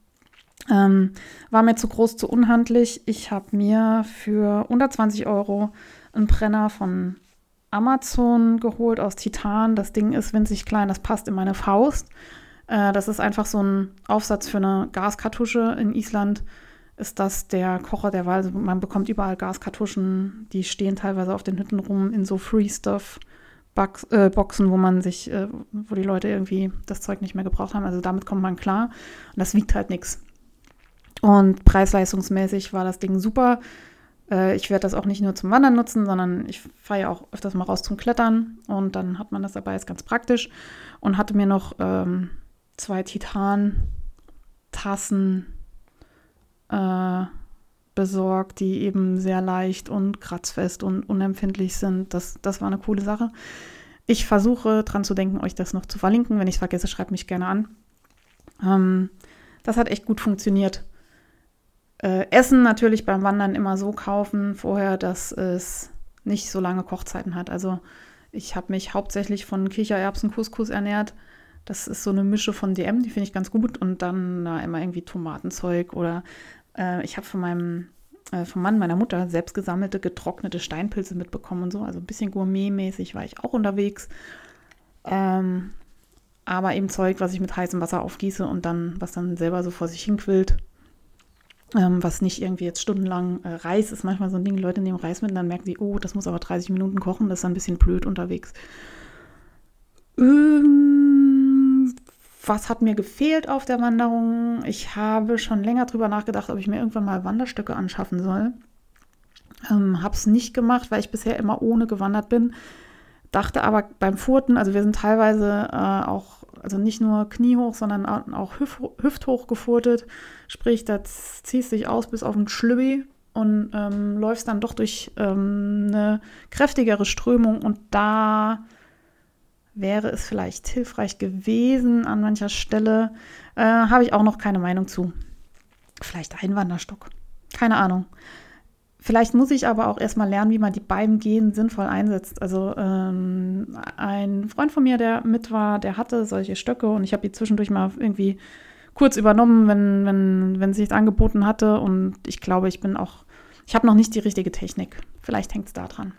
Ähm, war mir zu groß, zu unhandlich. Ich habe mir für 120 Euro einen Brenner von Amazon geholt aus Titan. Das Ding ist winzig klein, das passt in meine Faust. Äh, das ist einfach so ein Aufsatz für eine Gaskartusche in Island ist das der Kocher der Wahl. Also man bekommt überall Gaskartuschen, die stehen teilweise auf den Hütten rum in so Free-Stuff. Äh, Boxen, wo man sich, äh, wo die Leute irgendwie das Zeug nicht mehr gebraucht haben. Also damit kommt man klar. Und das wiegt halt nichts. Und preis-leistungsmäßig war das Ding super. Äh, ich werde das auch nicht nur zum Wandern nutzen, sondern ich fahre ja auch öfters mal raus zum Klettern. Und dann hat man das dabei, ist ganz praktisch. Und hatte mir noch ähm, zwei Titan-Tassen äh, besorgt, die eben sehr leicht und kratzfest und unempfindlich sind. Das, das war eine coole Sache. Ich versuche dran zu denken, euch das noch zu verlinken. Wenn ich es vergesse, schreibt mich gerne an. Ähm, das hat echt gut funktioniert. Äh, Essen natürlich beim Wandern immer so kaufen vorher, dass es nicht so lange Kochzeiten hat. Also ich habe mich hauptsächlich von Kichererbsen-Couscous ernährt. Das ist so eine Mische von DM, die finde ich ganz gut. Und dann na, immer irgendwie Tomatenzeug oder äh, ich habe von meinem äh, vom Mann meiner Mutter selbst gesammelte, getrocknete Steinpilze mitbekommen und so. Also ein bisschen gourmetmäßig war ich auch unterwegs. Ähm, aber eben Zeug, was ich mit heißem Wasser aufgieße und dann, was dann selber so vor sich hin quillt. Ähm, was nicht irgendwie jetzt stundenlang äh, Reis ist. Manchmal so ein Ding, Leute nehmen Reis mit und dann merken sie, oh, das muss aber 30 Minuten kochen, das ist ein bisschen blöd unterwegs. Ähm, was hat mir gefehlt auf der Wanderung? Ich habe schon länger drüber nachgedacht, ob ich mir irgendwann mal Wanderstöcke anschaffen soll. Ähm, habe es nicht gemacht, weil ich bisher immer ohne gewandert bin. Dachte aber beim Furten, also wir sind teilweise äh, auch, also nicht nur kniehoch, sondern auch hüf hüfthoch gefurtet. Sprich, da ziehst du dich aus bis auf den Schlübbi und ähm, läufst dann doch durch ähm, eine kräftigere Strömung und da wäre es vielleicht hilfreich gewesen an mancher Stelle. Äh, Habe ich auch noch keine Meinung zu. Vielleicht ein Wanderstock. Keine Ahnung. Vielleicht muss ich aber auch erstmal lernen, wie man die beim Gehen sinnvoll einsetzt. Also ähm, ein Freund von mir, der mit war, der hatte solche Stöcke und ich habe die zwischendurch mal irgendwie kurz übernommen, wenn, wenn, wenn sich angeboten hatte. Und ich glaube, ich bin auch, ich habe noch nicht die richtige Technik. Vielleicht hängt es da dran.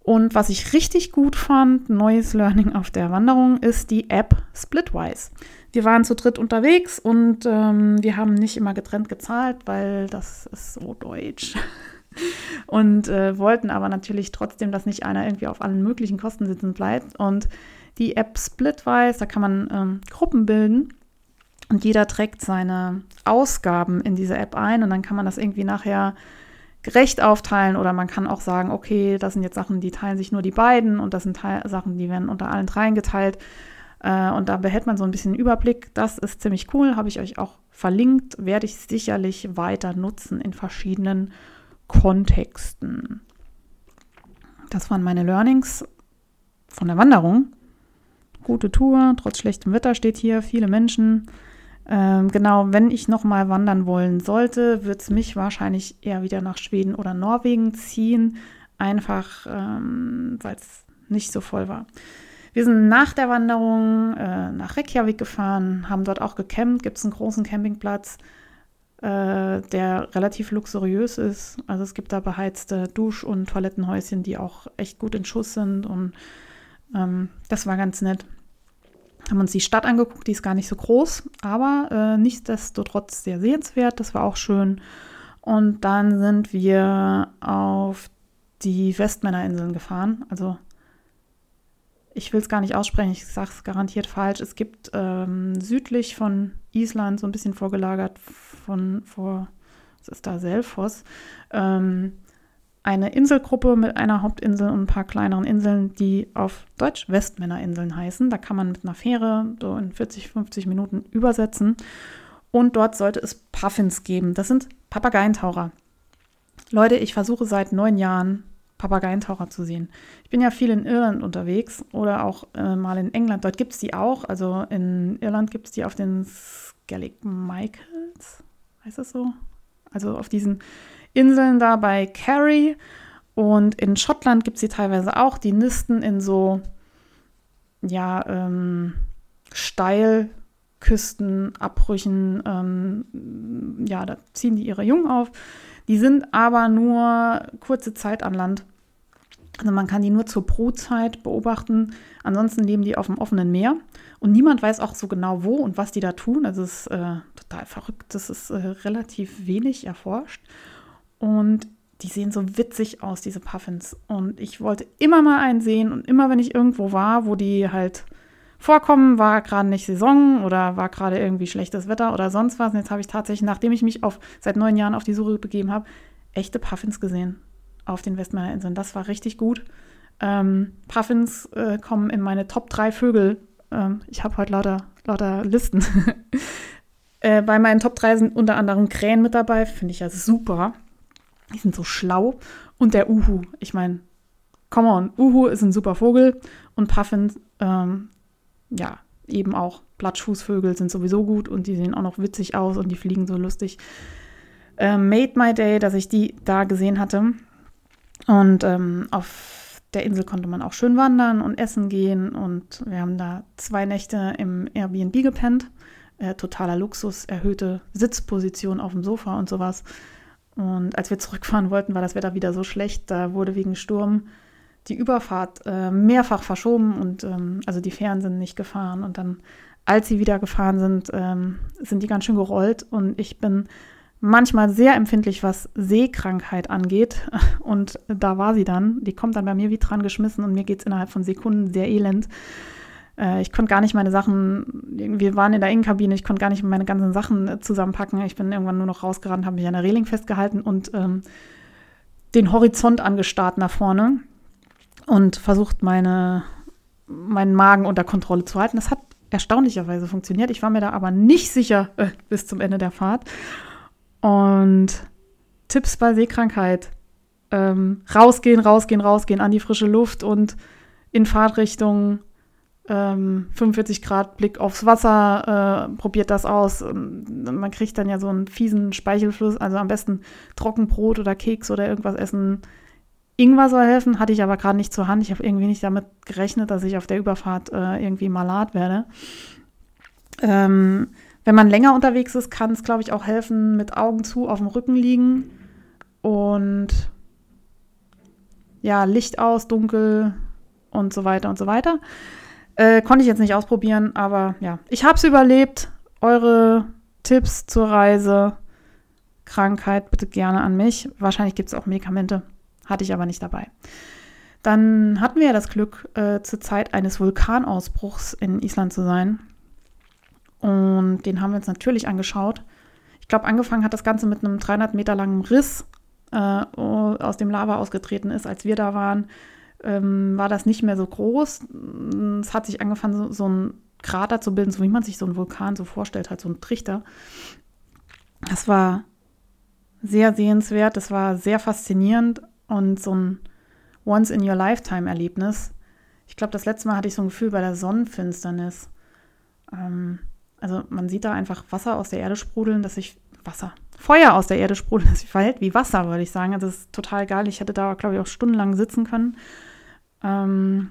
Und was ich richtig gut fand, neues Learning auf der Wanderung, ist die App Splitwise. Wir waren zu dritt unterwegs und ähm, wir haben nicht immer getrennt gezahlt, weil das ist so deutsch. und äh, wollten aber natürlich trotzdem, dass nicht einer irgendwie auf allen möglichen Kosten sitzen bleibt. Und die App Splitwise, da kann man ähm, Gruppen bilden und jeder trägt seine Ausgaben in diese App ein und dann kann man das irgendwie nachher gerecht aufteilen oder man kann auch sagen, okay, das sind jetzt Sachen, die teilen sich nur die beiden und das sind Teil Sachen, die werden unter allen dreien geteilt. Äh, und da behält man so ein bisschen Überblick. Das ist ziemlich cool, habe ich euch auch verlinkt, werde ich sicherlich weiter nutzen in verschiedenen Kontexten. Das waren meine Learnings von der Wanderung. Gute Tour, trotz schlechtem Wetter steht hier, viele Menschen. Ähm, genau, wenn ich nochmal wandern wollen sollte, wird es mich wahrscheinlich eher wieder nach Schweden oder Norwegen ziehen, einfach ähm, weil es nicht so voll war. Wir sind nach der Wanderung äh, nach Reykjavik gefahren, haben dort auch gecampt, gibt es einen großen Campingplatz äh, der relativ luxuriös ist. Also es gibt da beheizte Dusch- und Toilettenhäuschen, die auch echt gut in Schuss sind und ähm, das war ganz nett. Haben uns die Stadt angeguckt, die ist gar nicht so groß, aber äh, nichtsdestotrotz sehr sehenswert. Das war auch schön. Und dann sind wir auf die Westmännerinseln gefahren. Also ich will es gar nicht aussprechen, ich sage es garantiert falsch. Es gibt ähm, südlich von Island, so ein bisschen vorgelagert von vor, was ist da, Selfos, ähm, eine Inselgruppe mit einer Hauptinsel und ein paar kleineren Inseln, die auf Deutsch Westmännerinseln heißen. Da kann man mit einer Fähre so in 40, 50 Minuten übersetzen. Und dort sollte es Puffins geben. Das sind Papageientaucher. Leute, ich versuche seit neun Jahren Papageientaucher zu sehen. Ich bin ja viel in Irland unterwegs oder auch äh, mal in England. Dort gibt es die auch. Also in Irland gibt es die auf den Skellig Michaels. Heißt das so? Also auf diesen Inseln da bei Kerry. Und in Schottland gibt es die teilweise auch. Die nisten in so, ja, ähm, Steilküstenabbrüchen. Ähm, ja, da ziehen die ihre Jungen auf. Die sind aber nur kurze Zeit an Land. Also man kann die nur zur Brutzeit beobachten. Ansonsten leben die auf dem offenen Meer. Und niemand weiß auch so genau, wo und was die da tun. Also es ist äh, total verrückt. Das ist äh, relativ wenig erforscht. Und die sehen so witzig aus, diese Puffins. Und ich wollte immer mal einen sehen. Und immer, wenn ich irgendwo war, wo die halt vorkommen, war gerade nicht Saison oder war gerade irgendwie schlechtes Wetter oder sonst was. Und jetzt habe ich tatsächlich, nachdem ich mich auf, seit neun Jahren auf die Suche begeben habe, echte Puffins gesehen auf den Westmeer Inseln. Das war richtig gut. Ähm, Puffins äh, kommen in meine Top 3 Vögel. Ähm, ich habe heute lauter, lauter Listen. äh, bei meinen Top 3 sind unter anderem Krähen mit dabei. Finde ich ja super. Die sind so schlau. Und der Uhu. Ich meine, come on. Uhu ist ein super Vogel. Und Puffins ähm, ja, eben auch Platschfußvögel sind sowieso gut und die sehen auch noch witzig aus und die fliegen so lustig. Äh, Made My Day, dass ich die da gesehen hatte. Und ähm, auf der Insel konnte man auch schön wandern und essen gehen. Und wir haben da zwei Nächte im Airbnb gepennt. Äh, totaler Luxus, erhöhte Sitzposition auf dem Sofa und sowas. Und als wir zurückfahren wollten, war das Wetter wieder so schlecht. Da wurde wegen Sturm die Überfahrt äh, mehrfach verschoben und ähm, also die Fähren sind nicht gefahren. Und dann, als sie wieder gefahren sind, ähm, sind die ganz schön gerollt. Und ich bin manchmal sehr empfindlich, was Seekrankheit angeht. Und da war sie dann. Die kommt dann bei mir wie dran geschmissen und mir geht es innerhalb von Sekunden sehr elend. Äh, ich konnte gar nicht meine Sachen, wir waren in der Innenkabine, ich konnte gar nicht meine ganzen Sachen äh, zusammenpacken. Ich bin irgendwann nur noch rausgerannt, habe mich an der Reling festgehalten und ähm, den Horizont angestarrt nach vorne und versucht, meine, meinen Magen unter Kontrolle zu halten. Das hat erstaunlicherweise funktioniert. Ich war mir da aber nicht sicher äh, bis zum Ende der Fahrt. Und Tipps bei Seekrankheit. Ähm, rausgehen, rausgehen, rausgehen an die frische Luft und in Fahrtrichtung ähm, 45 Grad Blick aufs Wasser, äh, probiert das aus. Man kriegt dann ja so einen fiesen Speichelfluss, also am besten Trockenbrot oder Keks oder irgendwas essen, Ingwer soll helfen, hatte ich aber gerade nicht zur Hand. Ich habe irgendwie nicht damit gerechnet, dass ich auf der Überfahrt äh, irgendwie malat werde. Ähm, wenn man länger unterwegs ist, kann es, glaube ich, auch helfen, mit Augen zu auf dem Rücken liegen und ja, Licht aus, dunkel und so weiter und so weiter. Äh, konnte ich jetzt nicht ausprobieren, aber ja, ich habe es überlebt. Eure Tipps zur Reise, Krankheit bitte gerne an mich. Wahrscheinlich gibt es auch Medikamente, hatte ich aber nicht dabei. Dann hatten wir ja das Glück, äh, zur Zeit eines Vulkanausbruchs in Island zu sein. Und den haben wir uns natürlich angeschaut. Ich glaube, angefangen hat das Ganze mit einem 300 Meter langen Riss, äh, aus dem Lava ausgetreten ist. Als wir da waren, ähm, war das nicht mehr so groß. Es hat sich angefangen, so, so ein Krater zu bilden, so wie man sich so einen Vulkan so vorstellt, halt so ein Trichter. Das war sehr sehenswert, das war sehr faszinierend und so ein Once-in-Your-Lifetime-Erlebnis. Ich glaube, das letzte Mal hatte ich so ein Gefühl bei der Sonnenfinsternis. Ähm, also man sieht da einfach Wasser aus der Erde sprudeln, dass sich Wasser, Feuer aus der Erde sprudeln, das sich verhält wie Wasser, würde ich sagen. Also das ist total geil. Ich hätte da, glaube ich, auch stundenlang sitzen können. Ähm,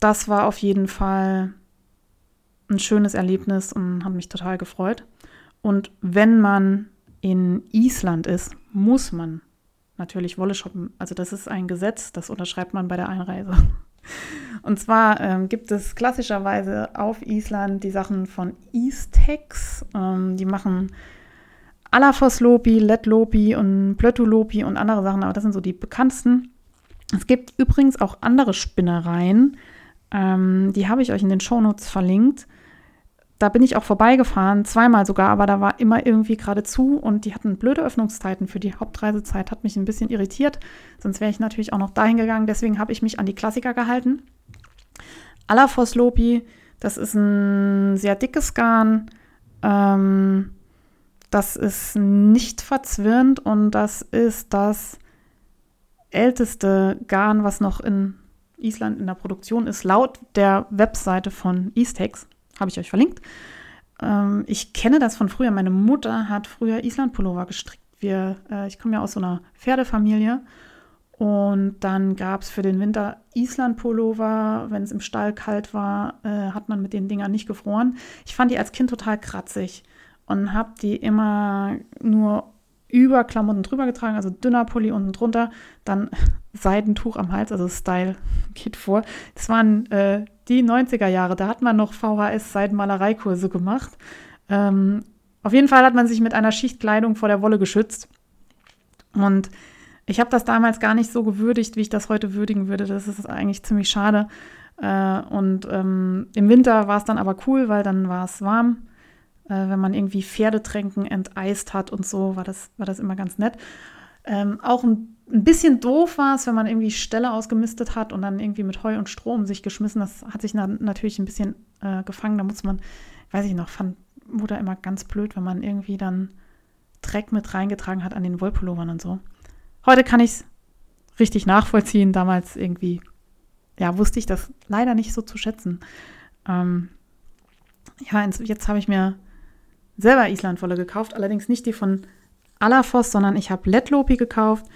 das war auf jeden Fall ein schönes Erlebnis und hat mich total gefreut. Und wenn man in Island ist, muss man natürlich Wolle shoppen. Also das ist ein Gesetz, das unterschreibt man bei der Einreise. Und zwar ähm, gibt es klassischerweise auf Island die Sachen von Eastex. Ähm, die machen Alafos-Lopi, Let-Lopi und Plötu-Lopi und andere Sachen, aber das sind so die bekanntesten. Es gibt übrigens auch andere Spinnereien. Ähm, die habe ich euch in den Shownotes verlinkt da bin ich auch vorbeigefahren, zweimal sogar, aber da war immer irgendwie gerade zu und die hatten blöde Öffnungszeiten für die Hauptreisezeit, hat mich ein bisschen irritiert. Sonst wäre ich natürlich auch noch dahin gegangen. Deswegen habe ich mich an die Klassiker gehalten. Alafos Lopi, das ist ein sehr dickes Garn. Ähm, das ist nicht verzwirnt und das ist das älteste Garn, was noch in Island in der Produktion ist, laut der Webseite von Eastex. Habe ich euch verlinkt. Ähm, ich kenne das von früher. Meine Mutter hat früher Island-Pullover gestrickt. Wir, äh, ich komme ja aus so einer Pferdefamilie. Und dann gab es für den Winter Island-Pullover. Wenn es im Stall kalt war, äh, hat man mit den Dingern nicht gefroren. Ich fand die als Kind total kratzig und habe die immer nur über Klamotten drüber getragen, also dünner Pulli unten drunter, dann Seidentuch am Hals, also Style geht vor. Das waren äh, die 90er Jahre, da hat man noch VHS-Seidenmalereikurse gemacht. Ähm, auf jeden Fall hat man sich mit einer Schichtkleidung vor der Wolle geschützt. Und ich habe das damals gar nicht so gewürdigt, wie ich das heute würdigen würde. Das ist eigentlich ziemlich schade. Äh, und ähm, im Winter war es dann aber cool, weil dann war es warm. Äh, wenn man irgendwie Pferdetränken enteist hat und so, war das, war das immer ganz nett. Ähm, auch ein, ein, bisschen doof war es, wenn man irgendwie Ställe ausgemistet hat und dann irgendwie mit Heu und Strom sich geschmissen. Das hat sich na, natürlich ein bisschen äh, gefangen. Da muss man, weiß ich noch, fand Mutter immer ganz blöd, wenn man irgendwie dann Dreck mit reingetragen hat an den Wollpullovern und so. Heute kann ich es richtig nachvollziehen. Damals irgendwie, ja, wusste ich das leider nicht so zu schätzen. Ähm, ja, jetzt habe ich mir selber Islandwolle gekauft, allerdings nicht die von Alafos, sondern ich habe Letlopi gekauft.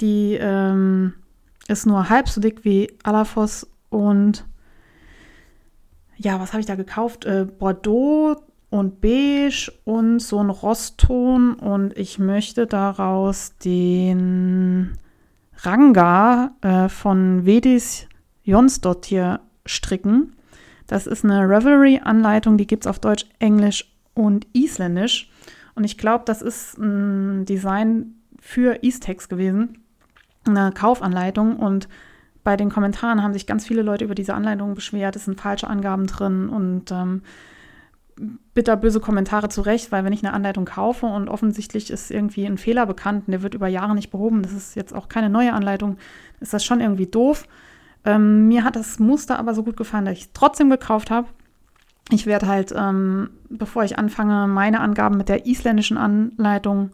Die ähm, ist nur halb so dick wie Alafos und ja, was habe ich da gekauft? Äh, Bordeaux und Beige und so ein Rostton und ich möchte daraus den Ranga äh, von Vedis Jonsdottir stricken. Das ist eine Revelry-Anleitung, die gibt es auf Deutsch, Englisch und Isländisch. Und ich glaube, das ist ein Design für Eastex gewesen, eine Kaufanleitung. Und bei den Kommentaren haben sich ganz viele Leute über diese Anleitung beschwert. Es sind falsche Angaben drin und ähm, bitterböse Kommentare zurecht, weil wenn ich eine Anleitung kaufe und offensichtlich ist irgendwie ein Fehler bekannt und der wird über Jahre nicht behoben, das ist jetzt auch keine neue Anleitung, ist das schon irgendwie doof. Ähm, mir hat das Muster aber so gut gefallen, dass ich es trotzdem gekauft habe ich werde halt, ähm, bevor ich anfange, meine Angaben mit der isländischen Anleitung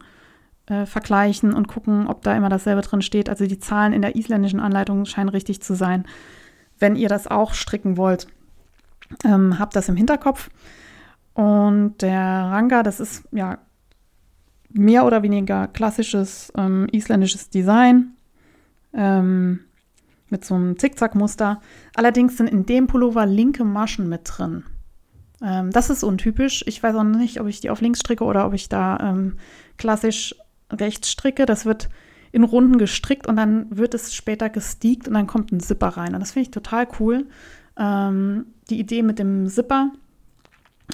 äh, vergleichen und gucken, ob da immer dasselbe drin steht. Also die Zahlen in der isländischen Anleitung scheinen richtig zu sein. Wenn ihr das auch stricken wollt, ähm, habt das im Hinterkopf. Und der Ranga, das ist ja mehr oder weniger klassisches ähm, isländisches Design ähm, mit so einem Zickzackmuster. Allerdings sind in dem Pullover linke Maschen mit drin. Ähm, das ist untypisch. Ich weiß auch nicht, ob ich die auf links stricke oder ob ich da ähm, klassisch rechts stricke. Das wird in Runden gestrickt und dann wird es später gesteakt und dann kommt ein Zipper rein. Und das finde ich total cool. Ähm, die Idee mit dem Zipper,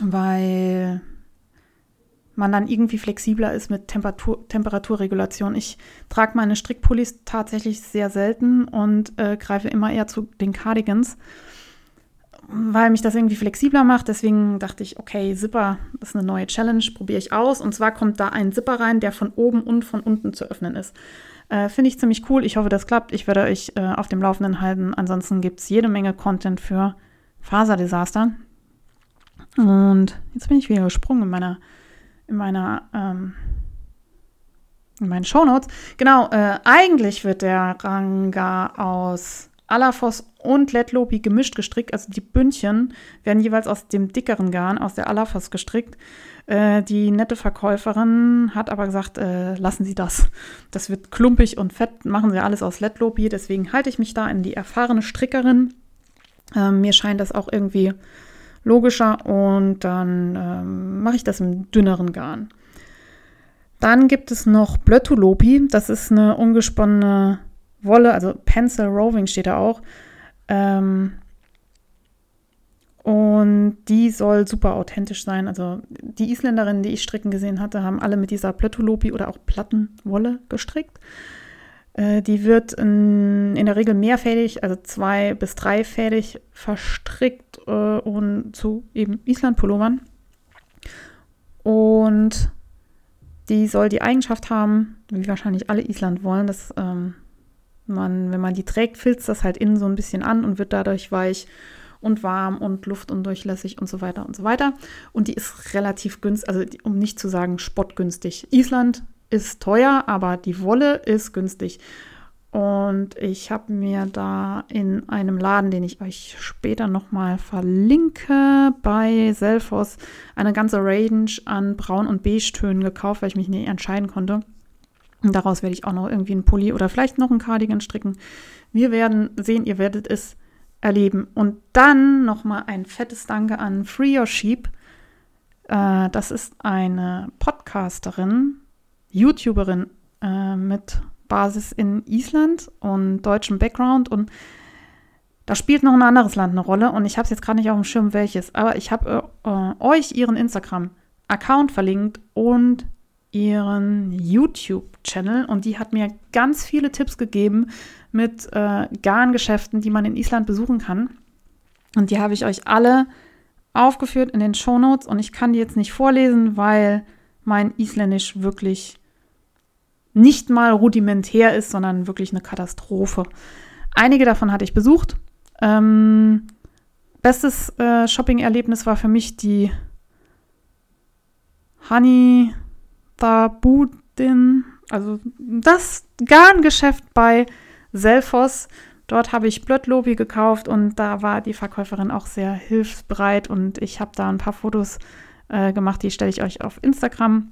weil man dann irgendwie flexibler ist mit Temperatur, Temperaturregulation. Ich trage meine Strickpullis tatsächlich sehr selten und äh, greife immer eher zu den Cardigans, weil mich das irgendwie flexibler macht. Deswegen dachte ich, okay, Zipper, das ist eine neue Challenge, probiere ich aus. Und zwar kommt da ein Zipper rein, der von oben und von unten zu öffnen ist. Äh, Finde ich ziemlich cool. Ich hoffe, das klappt. Ich werde euch äh, auf dem Laufenden halten. Ansonsten gibt es jede Menge Content für Faserdesaster. Und jetzt bin ich wieder gesprungen in meiner in meiner ähm, in meinen Shownotes. Genau, äh, eigentlich wird der Ranga aus Alafos und Letlopi gemischt gestrickt. Also die Bündchen werden jeweils aus dem dickeren Garn, aus der Alafos gestrickt. Äh, die nette Verkäuferin hat aber gesagt, äh, lassen Sie das. Das wird klumpig und fett, machen Sie alles aus Letlopi. Deswegen halte ich mich da in die erfahrene Strickerin. Ähm, mir scheint das auch irgendwie logischer und dann ähm, mache ich das im dünneren Garn. Dann gibt es noch Blötulopi, das ist eine ungesponnene Wolle, also Pencil Roving steht da auch. Ähm, und die soll super authentisch sein. Also die Isländerinnen, die ich stricken gesehen hatte, haben alle mit dieser Blötulopi oder auch Plattenwolle gestrickt. Äh, die wird in, in, der Regel mehrfädig, also zwei- bis dreifädig verstrickt äh, und zu eben Island-Pullovern. Und die soll die Eigenschaft haben, wie wahrscheinlich alle Island wollen, dass ähm, man, wenn man die trägt, filzt das halt innen so ein bisschen an und wird dadurch weich und warm und luftundurchlässig und so weiter und so weiter. Und die ist relativ günstig, also um nicht zu sagen spottgünstig. Island ist teuer, aber die Wolle ist günstig. Und ich habe mir da in einem Laden, den ich euch später nochmal verlinke, bei Selfos eine ganze Range an Braun- und Beige-Tönen gekauft, weil ich mich nicht entscheiden konnte. Und daraus werde ich auch noch irgendwie einen Pulli oder vielleicht noch einen Cardigan stricken. Wir werden sehen, ihr werdet es erleben. Und dann nochmal ein fettes Danke an Free Your Sheep. Äh, das ist eine Podcasterin, YouTuberin äh, mit Basis in Island und deutschem Background und da spielt noch ein anderes Land eine Rolle und ich habe es jetzt gerade nicht auf dem Schirm welches, aber ich habe äh, euch ihren Instagram-Account verlinkt und ihren YouTube-Channel und die hat mir ganz viele Tipps gegeben mit äh, Garngeschäften, die man in Island besuchen kann. Und die habe ich euch alle aufgeführt in den Shownotes und ich kann die jetzt nicht vorlesen, weil mein Isländisch wirklich nicht mal rudimentär ist, sondern wirklich eine Katastrophe. Einige davon hatte ich besucht. Ähm, bestes äh, Shopping-Erlebnis war für mich die Honey Tabudin, also das Garngeschäft bei Selfos. Dort habe ich Blöttlobi gekauft und da war die Verkäuferin auch sehr hilfsbereit und ich habe da ein paar Fotos äh, gemacht, die stelle ich euch auf Instagram.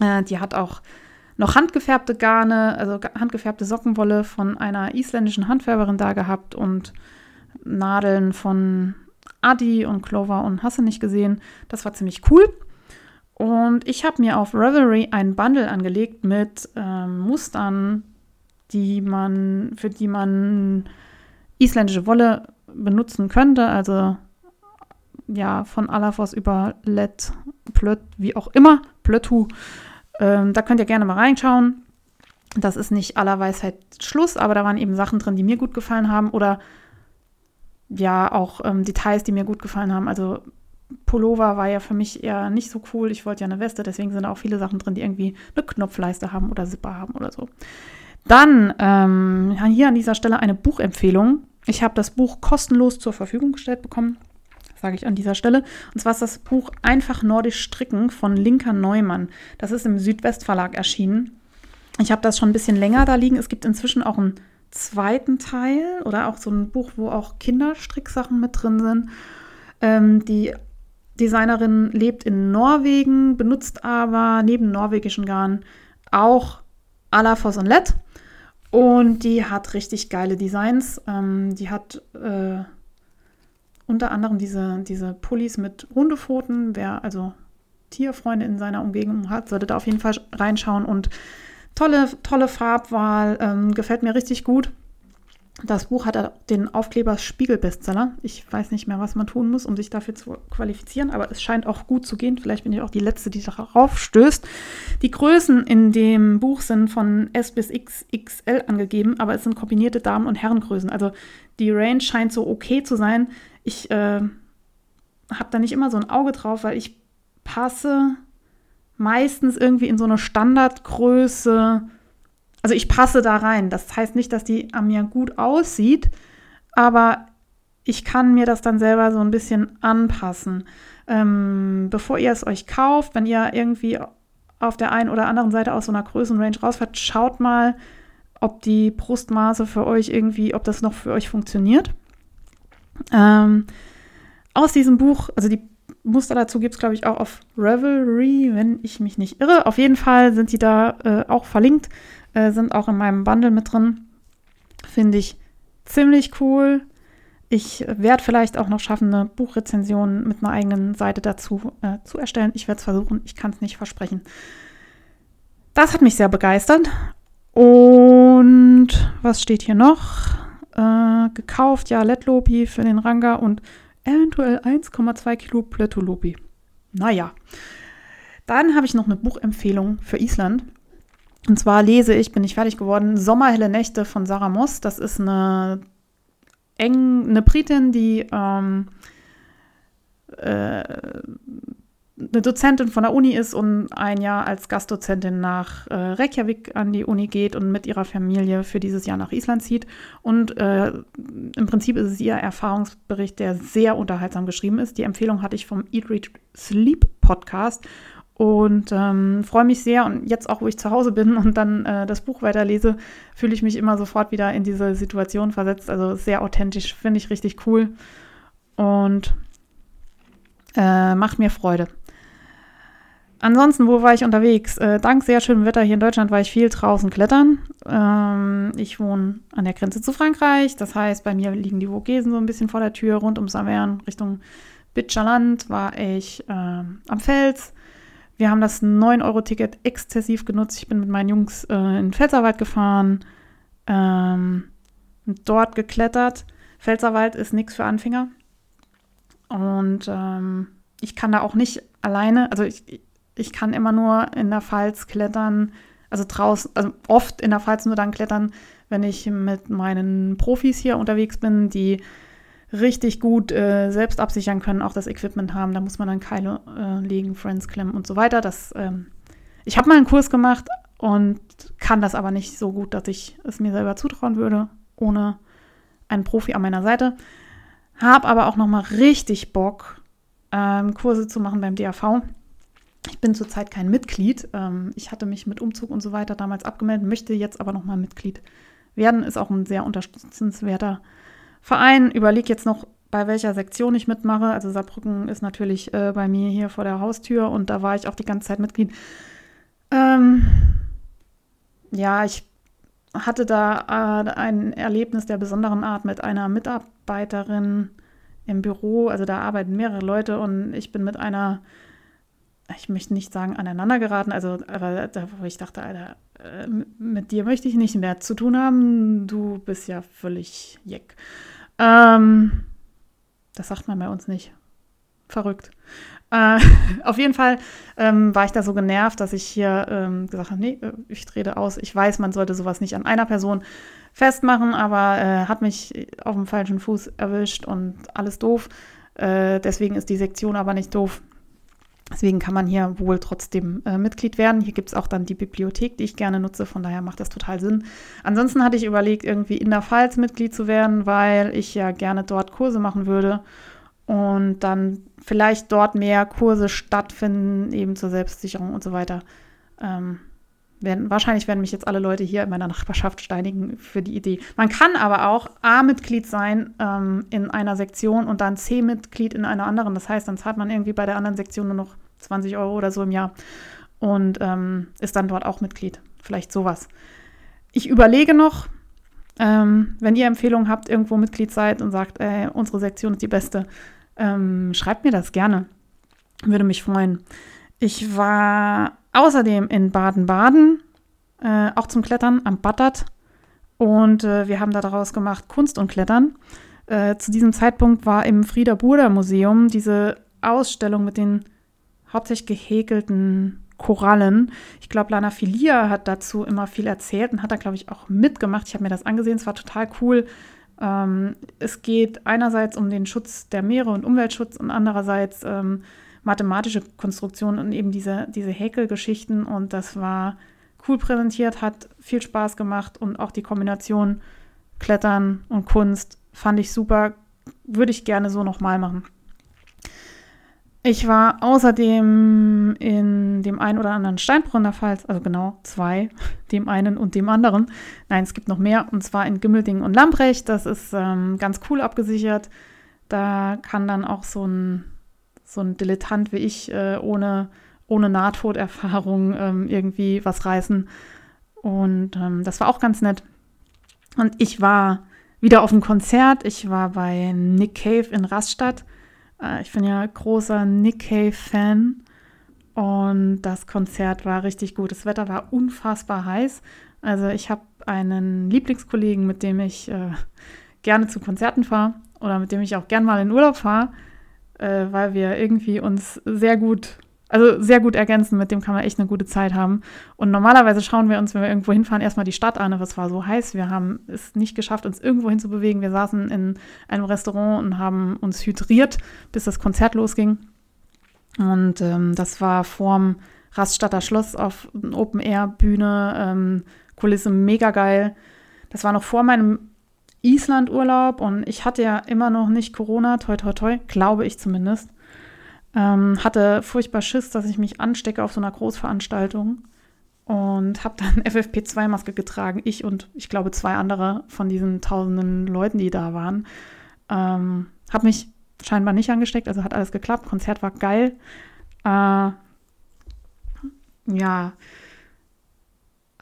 Äh, die hat auch noch handgefärbte Garne, also handgefärbte Sockenwolle von einer isländischen Handfärberin da gehabt und Nadeln von Adi und Clover und Hasse nicht gesehen. Das war ziemlich cool. Und ich habe mir auf Revelry ein Bundle angelegt mit ähm, Mustern, die man, für die man isländische Wolle benutzen könnte. Also ja, von Alafos über Let, Plöt, wie auch immer, Plötu ähm, da könnt ihr gerne mal reinschauen. Das ist nicht aller Weisheit Schluss, aber da waren eben Sachen drin, die mir gut gefallen haben oder ja auch ähm, Details, die mir gut gefallen haben. Also Pullover war ja für mich eher nicht so cool. Ich wollte ja eine Weste, deswegen sind da auch viele Sachen drin, die irgendwie eine Knopfleiste haben oder Zipper haben oder so. Dann ähm, hier an dieser Stelle eine Buchempfehlung. Ich habe das Buch kostenlos zur Verfügung gestellt bekommen sage ich an dieser Stelle. Und zwar ist das Buch Einfach Nordisch Stricken von Linka Neumann. Das ist im Südwestverlag erschienen. Ich habe das schon ein bisschen länger da liegen. Es gibt inzwischen auch einen zweiten Teil oder auch so ein Buch, wo auch Kinderstricksachen mit drin sind. Ähm, die Designerin lebt in Norwegen, benutzt aber neben norwegischen Garn auch Alafos und Lett. Und die hat richtig geile Designs. Ähm, die hat äh, unter anderem diese, diese Pullis mit Hundepfoten. Wer also Tierfreunde in seiner Umgebung hat, sollte da auf jeden Fall reinschauen. Und Tolle, tolle Farbwahl, ähm, gefällt mir richtig gut. Das Buch hat den Aufkleber Spiegel-Bestseller. Ich weiß nicht mehr, was man tun muss, um sich dafür zu qualifizieren, aber es scheint auch gut zu gehen. Vielleicht bin ich auch die Letzte, die darauf stößt. Die Größen in dem Buch sind von S bis XXL angegeben, aber es sind kombinierte Damen- und Herrengrößen. Also die Range scheint so okay zu sein. Ich äh, habe da nicht immer so ein Auge drauf, weil ich passe meistens irgendwie in so eine Standardgröße also ich passe da rein. Das heißt nicht, dass die an mir gut aussieht, aber ich kann mir das dann selber so ein bisschen anpassen. Ähm, bevor ihr es euch kauft, wenn ihr irgendwie auf der einen oder anderen Seite aus so einer Größenrange rausfährt, schaut mal, ob die Brustmaße für euch irgendwie, ob das noch für euch funktioniert. Ähm, aus diesem Buch, also die Muster dazu gibt es, glaube ich, auch auf Revelry, wenn ich mich nicht irre. Auf jeden Fall sind die da äh, auch verlinkt äh, sind auch in meinem Bundle mit drin. Finde ich ziemlich cool. Ich werde vielleicht auch noch schaffen, eine Buchrezension mit einer eigenen Seite dazu äh, zu erstellen. Ich werde es versuchen, ich kann es nicht versprechen. Das hat mich sehr begeistert. Und was steht hier noch? Äh, gekauft, ja, Letlopi für den Ranga und eventuell 1,2 Kilo Plötolopi. Naja. Dann habe ich noch eine Buchempfehlung für Island. Und zwar lese ich, bin ich fertig geworden, Sommerhelle Nächte von Sarah Moss. Das ist eine eng, eine Britin, die ähm, äh, eine Dozentin von der Uni ist und ein Jahr als Gastdozentin nach äh, Reykjavik an die Uni geht und mit ihrer Familie für dieses Jahr nach Island zieht. Und äh, im Prinzip ist es ihr Erfahrungsbericht, der sehr unterhaltsam geschrieben ist. Die Empfehlung hatte ich vom Eat, Read, Sleep Podcast und ähm, freue mich sehr. Und jetzt auch, wo ich zu Hause bin und dann äh, das Buch weiterlese, fühle ich mich immer sofort wieder in diese Situation versetzt. Also sehr authentisch, finde ich richtig cool und äh, macht mir Freude. Ansonsten, wo war ich unterwegs? Äh, dank sehr schönem Wetter hier in Deutschland war ich viel draußen klettern. Ähm, ich wohne an der Grenze zu Frankreich. Das heißt, bei mir liegen die Vogesen so ein bisschen vor der Tür. Rund um Saverne Richtung Bitscherland war ich äh, am Fels wir haben das 9-Euro-Ticket exzessiv genutzt. Ich bin mit meinen Jungs äh, in den Pfälzerwald gefahren, ähm, dort geklettert. Pfälzerwald ist nichts für Anfänger. Und ähm, ich kann da auch nicht alleine, also ich, ich kann immer nur in der Pfalz klettern, also draußen, also oft in der Pfalz nur dann klettern, wenn ich mit meinen Profis hier unterwegs bin, die richtig gut äh, selbst absichern können, auch das Equipment haben. Da muss man dann Keile äh, legen, Friends klemmen und so weiter. Das, ähm, ich habe mal einen Kurs gemacht und kann das aber nicht so gut, dass ich es mir selber zutrauen würde, ohne einen Profi an meiner Seite. Habe aber auch noch mal richtig Bock, ähm, Kurse zu machen beim DAV. Ich bin zurzeit kein Mitglied. Ähm, ich hatte mich mit Umzug und so weiter damals abgemeldet, möchte jetzt aber noch mal Mitglied werden. Ist auch ein sehr unterstützenswerter Verein. Überlege jetzt noch, bei welcher Sektion ich mitmache. Also Saarbrücken ist natürlich äh, bei mir hier vor der Haustür und da war ich auch die ganze Zeit Mitglied. Ähm, ja, ich hatte da äh, ein Erlebnis der besonderen Art mit einer Mitarbeiterin im Büro. Also da arbeiten mehrere Leute und ich bin mit einer, ich möchte nicht sagen aneinander geraten, also aber da, wo ich dachte, Alter, äh, mit dir möchte ich nicht mehr zu tun haben. Du bist ja völlig jeck. Ähm, das sagt man bei uns nicht. Verrückt. Äh, auf jeden Fall ähm, war ich da so genervt, dass ich hier ähm, gesagt habe, nee, äh, ich trete aus. Ich weiß, man sollte sowas nicht an einer Person festmachen, aber äh, hat mich auf dem falschen Fuß erwischt und alles doof. Äh, deswegen ist die Sektion aber nicht doof. Deswegen kann man hier wohl trotzdem äh, Mitglied werden. Hier gibt es auch dann die Bibliothek, die ich gerne nutze. Von daher macht das total Sinn. Ansonsten hatte ich überlegt, irgendwie in der Pfalz Mitglied zu werden, weil ich ja gerne dort Kurse machen würde und dann vielleicht dort mehr Kurse stattfinden, eben zur Selbstsicherung und so weiter. Ähm, werden, wahrscheinlich werden mich jetzt alle Leute hier in meiner Nachbarschaft steinigen für die Idee. Man kann aber auch A-Mitglied sein ähm, in einer Sektion und dann C-Mitglied in einer anderen. Das heißt, dann zahlt man irgendwie bei der anderen Sektion nur noch 20 Euro oder so im Jahr und ähm, ist dann dort auch Mitglied. Vielleicht sowas. Ich überlege noch, ähm, wenn ihr Empfehlungen habt, irgendwo Mitglied seid und sagt, ey, unsere Sektion ist die beste, ähm, schreibt mir das gerne. Würde mich freuen. Ich war außerdem in Baden-Baden äh, auch zum Klettern am Battert. Und äh, wir haben daraus gemacht Kunst und Klettern. Äh, zu diesem Zeitpunkt war im Frieder Burda Museum diese Ausstellung mit den hauptsächlich gehäkelten Korallen. Ich glaube, Lana Filia hat dazu immer viel erzählt und hat da, glaube ich, auch mitgemacht. Ich habe mir das angesehen, es war total cool. Ähm, es geht einerseits um den Schutz der Meere und Umweltschutz und andererseits ähm, mathematische Konstruktionen und eben diese, diese Häkelgeschichten. Und das war cool präsentiert, hat viel Spaß gemacht und auch die Kombination Klettern und Kunst fand ich super. Würde ich gerne so nochmal machen. Ich war außerdem in dem einen oder anderen Steinbruch in der Pfalz, also genau zwei, dem einen und dem anderen. Nein, es gibt noch mehr, und zwar in Gimmelding und Lamprecht. Das ist ähm, ganz cool abgesichert. Da kann dann auch so ein, so ein Dilettant wie ich äh, ohne, ohne Nahtoderfahrung ähm, irgendwie was reißen. Und ähm, das war auch ganz nett. Und ich war wieder auf dem Konzert. Ich war bei Nick Cave in Rastatt. Äh, ich bin ja großer Nick Cave-Fan. Und das Konzert war richtig gut. Das Wetter war unfassbar heiß. Also ich habe einen Lieblingskollegen, mit dem ich äh, gerne zu Konzerten fahre oder mit dem ich auch gern mal in Urlaub fahre, äh, weil wir irgendwie uns sehr gut also sehr gut ergänzen, mit dem kann man echt eine gute Zeit haben. Und normalerweise schauen wir uns, wenn wir irgendwo hinfahren, erstmal die Stadt an, aber es war so heiß. Wir haben es nicht geschafft, uns irgendwo hinzubewegen. Wir saßen in einem Restaurant und haben uns hydriert, bis das Konzert losging. Und ähm, das war vorm Raststatter Schloss auf Open-Air-Bühne, ähm, Kulisse mega geil. Das war noch vor meinem Island-Urlaub und ich hatte ja immer noch nicht Corona, toi toi toi, glaube ich zumindest. Ähm, hatte furchtbar Schiss, dass ich mich anstecke auf so einer Großveranstaltung und habe dann FFP2-Maske getragen. Ich und ich glaube zwei andere von diesen tausenden Leuten, die da waren. Ähm, habe mich scheinbar nicht angesteckt, also hat alles geklappt. Konzert war geil. Äh, ja,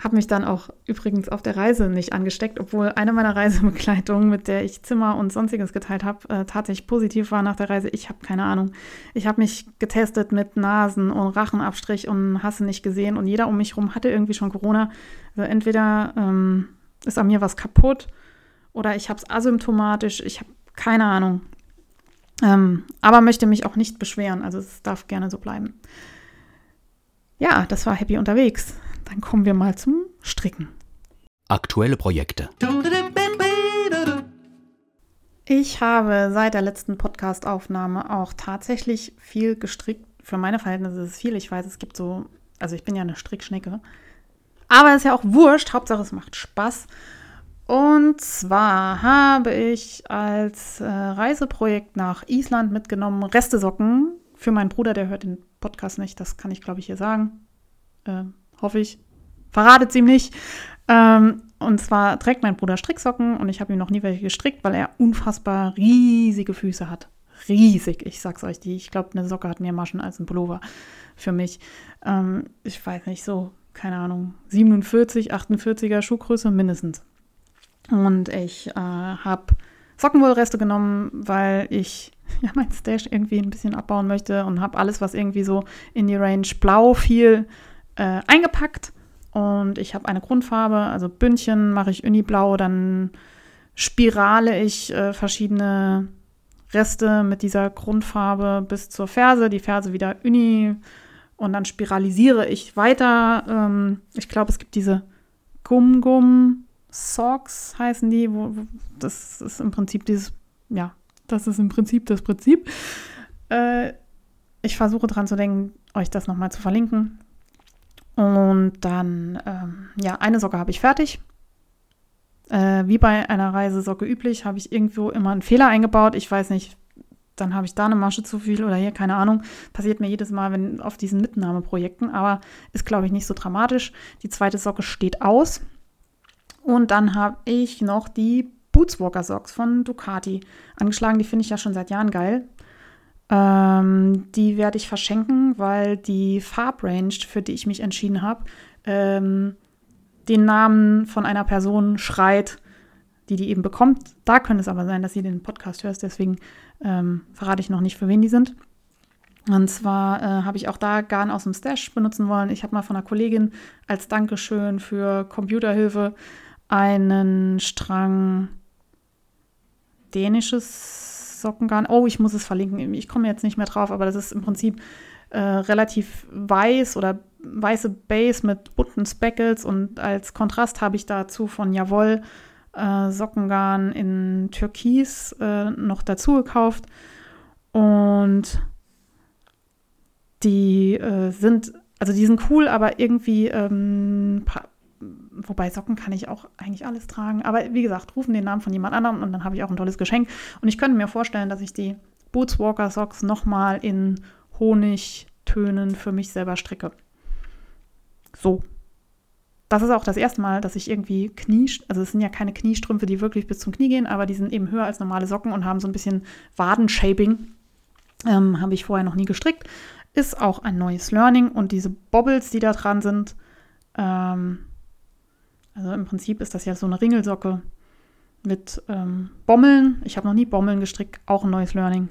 habe mich dann auch übrigens auf der Reise nicht angesteckt, obwohl eine meiner Reisebegleitungen, mit der ich Zimmer und sonstiges geteilt habe, äh, tatsächlich positiv war nach der Reise. Ich habe keine Ahnung. Ich habe mich getestet mit Nasen und Rachenabstrich und hasse nicht gesehen und jeder um mich herum hatte irgendwie schon Corona. Also entweder ähm, ist an mir was kaputt oder ich habe es asymptomatisch. Ich habe keine Ahnung. Ähm, aber möchte mich auch nicht beschweren. Also es darf gerne so bleiben. Ja, das war happy unterwegs. Dann kommen wir mal zum Stricken. Aktuelle Projekte. Ich habe seit der letzten Podcast-Aufnahme auch tatsächlich viel gestrickt. Für meine Verhältnisse ist es viel. Ich weiß, es gibt so, also ich bin ja eine Strickschnecke. Aber es ist ja auch wurscht. Hauptsache, es macht Spaß. Und zwar habe ich als äh, Reiseprojekt nach Island mitgenommen Restesocken für meinen Bruder, der hört den Podcast nicht. Das kann ich, glaube ich, hier sagen. Äh, hoffe ich. Verratet ihm nicht. Ähm, und zwar trägt mein Bruder Stricksocken und ich habe ihm noch nie welche gestrickt, weil er unfassbar riesige Füße hat. Riesig, ich sag's euch die. Ich glaube, eine Socke hat mehr Maschen als ein Pullover für mich. Ähm, ich weiß nicht, so, keine Ahnung, 47, 48er Schuhgröße mindestens. Und ich äh, habe Sockenwollreste genommen, weil ich ja mein Stash irgendwie ein bisschen abbauen möchte und habe alles, was irgendwie so in die Range blau fiel, äh, eingepackt und ich habe eine Grundfarbe, also Bündchen mache ich Uniblau, dann spirale ich äh, verschiedene Reste mit dieser Grundfarbe bis zur Ferse, die Ferse wieder Uni und dann spiralisiere ich weiter. Ähm, ich glaube, es gibt diese Gum-Gum Socks heißen die, wo, wo, das ist im Prinzip dieses, ja, das ist im Prinzip das Prinzip. Äh, ich versuche dran zu denken, euch das nochmal zu verlinken. Und dann, ähm, ja, eine Socke habe ich fertig. Äh, wie bei einer Reisesocke üblich, habe ich irgendwo immer einen Fehler eingebaut. Ich weiß nicht, dann habe ich da eine Masche zu viel oder hier, keine Ahnung. Passiert mir jedes Mal, wenn auf diesen Mitnahmeprojekten, aber ist, glaube ich, nicht so dramatisch. Die zweite Socke steht aus. Und dann habe ich noch die Bootswalker Socks von Ducati angeschlagen. Die finde ich ja schon seit Jahren geil. Ähm, die werde ich verschenken, weil die Farbrange, für die ich mich entschieden habe, ähm, den Namen von einer Person schreit, die die eben bekommt. Da könnte es aber sein, dass sie den Podcast hört, deswegen ähm, verrate ich noch nicht, für wen die sind. Und zwar äh, habe ich auch da Garn aus dem Stash benutzen wollen. Ich habe mal von einer Kollegin als Dankeschön für Computerhilfe einen Strang dänisches Sockengarn. Oh, ich muss es verlinken. Ich komme jetzt nicht mehr drauf, aber das ist im Prinzip äh, relativ weiß oder weiße Base mit bunten Speckles und als Kontrast habe ich dazu von Jawoll äh, Sockengarn in Türkis äh, noch dazu gekauft. Und die äh, sind, also die sind cool, aber irgendwie, ähm, wobei Socken kann ich auch eigentlich alles tragen. Aber wie gesagt, rufen den Namen von jemand anderem und dann habe ich auch ein tolles Geschenk. Und ich könnte mir vorstellen, dass ich die Boots Walker Socks nochmal in Honigtönen für mich selber stricke. So. Das ist auch das erste Mal, dass ich irgendwie Knie, also es sind ja keine Kniestrümpfe, die wirklich bis zum Knie gehen, aber die sind eben höher als normale Socken und haben so ein bisschen Wadenshaping. Ähm, Habe ich vorher noch nie gestrickt. Ist auch ein neues Learning und diese Bobbles, die da dran sind, ähm, also im Prinzip ist das ja so eine Ringelsocke mit ähm, Bommeln. Ich habe noch nie Bommeln gestrickt, auch ein neues Learning.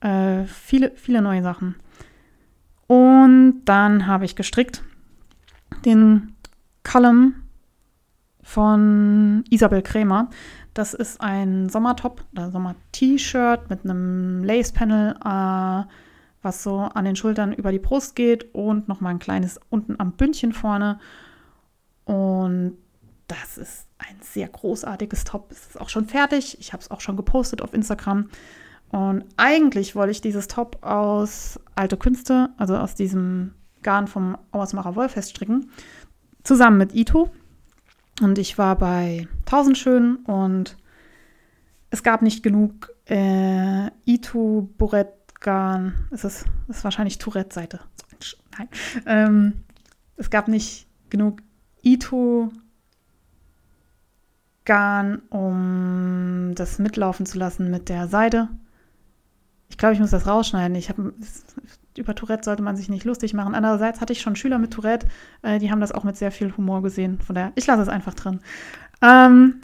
Äh, viele, viele neue Sachen. Und dann habe ich gestrickt den Column von Isabel Krämer. Das ist ein Sommertop oder Sommer-T-Shirt mit einem Lace-Panel, äh, was so an den Schultern über die Brust geht und nochmal ein kleines unten am Bündchen vorne. Und das ist ein sehr großartiges Top. Es ist auch schon fertig. Ich habe es auch schon gepostet auf Instagram. Und eigentlich wollte ich dieses Top aus Alte Künste, also aus diesem Garn vom Auersmacher Wollfest stricken, zusammen mit Ito. Und ich war bei Tausendschön und es gab nicht genug äh, Ito Bourette Garn. Es ist, ist wahrscheinlich Tourette-Seite. Nein. Ähm, es gab nicht genug Ito Garn, um das mitlaufen zu lassen mit der Seide. Ich glaube, ich muss das rausschneiden. Ich habe über Tourette sollte man sich nicht lustig machen. Andererseits hatte ich schon Schüler mit Tourette, äh, die haben das auch mit sehr viel Humor gesehen. Von daher, ich lasse es einfach drin. Ähm,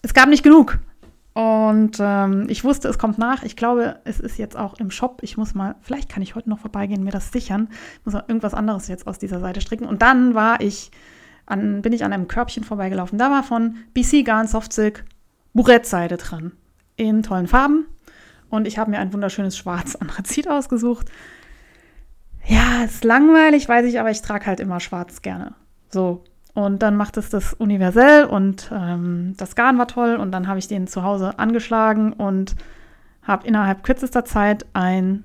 es gab nicht genug. Und ähm, ich wusste, es kommt nach. Ich glaube, es ist jetzt auch im Shop. Ich muss mal, vielleicht kann ich heute noch vorbeigehen, mir das sichern. Ich muss mal irgendwas anderes jetzt aus dieser Seite stricken. Und dann war ich an, bin ich an einem Körbchen vorbeigelaufen. Da war von BC Garn Soft Silk Bourette-Seide dran. In tollen Farben. Und ich habe mir ein wunderschönes schwarz Anthrazit ausgesucht. Ja, ist langweilig, weiß ich, aber ich trage halt immer schwarz gerne. So. Und dann macht es das universell und ähm, das Garn war toll. Und dann habe ich den zu Hause angeschlagen und habe innerhalb kürzester Zeit ein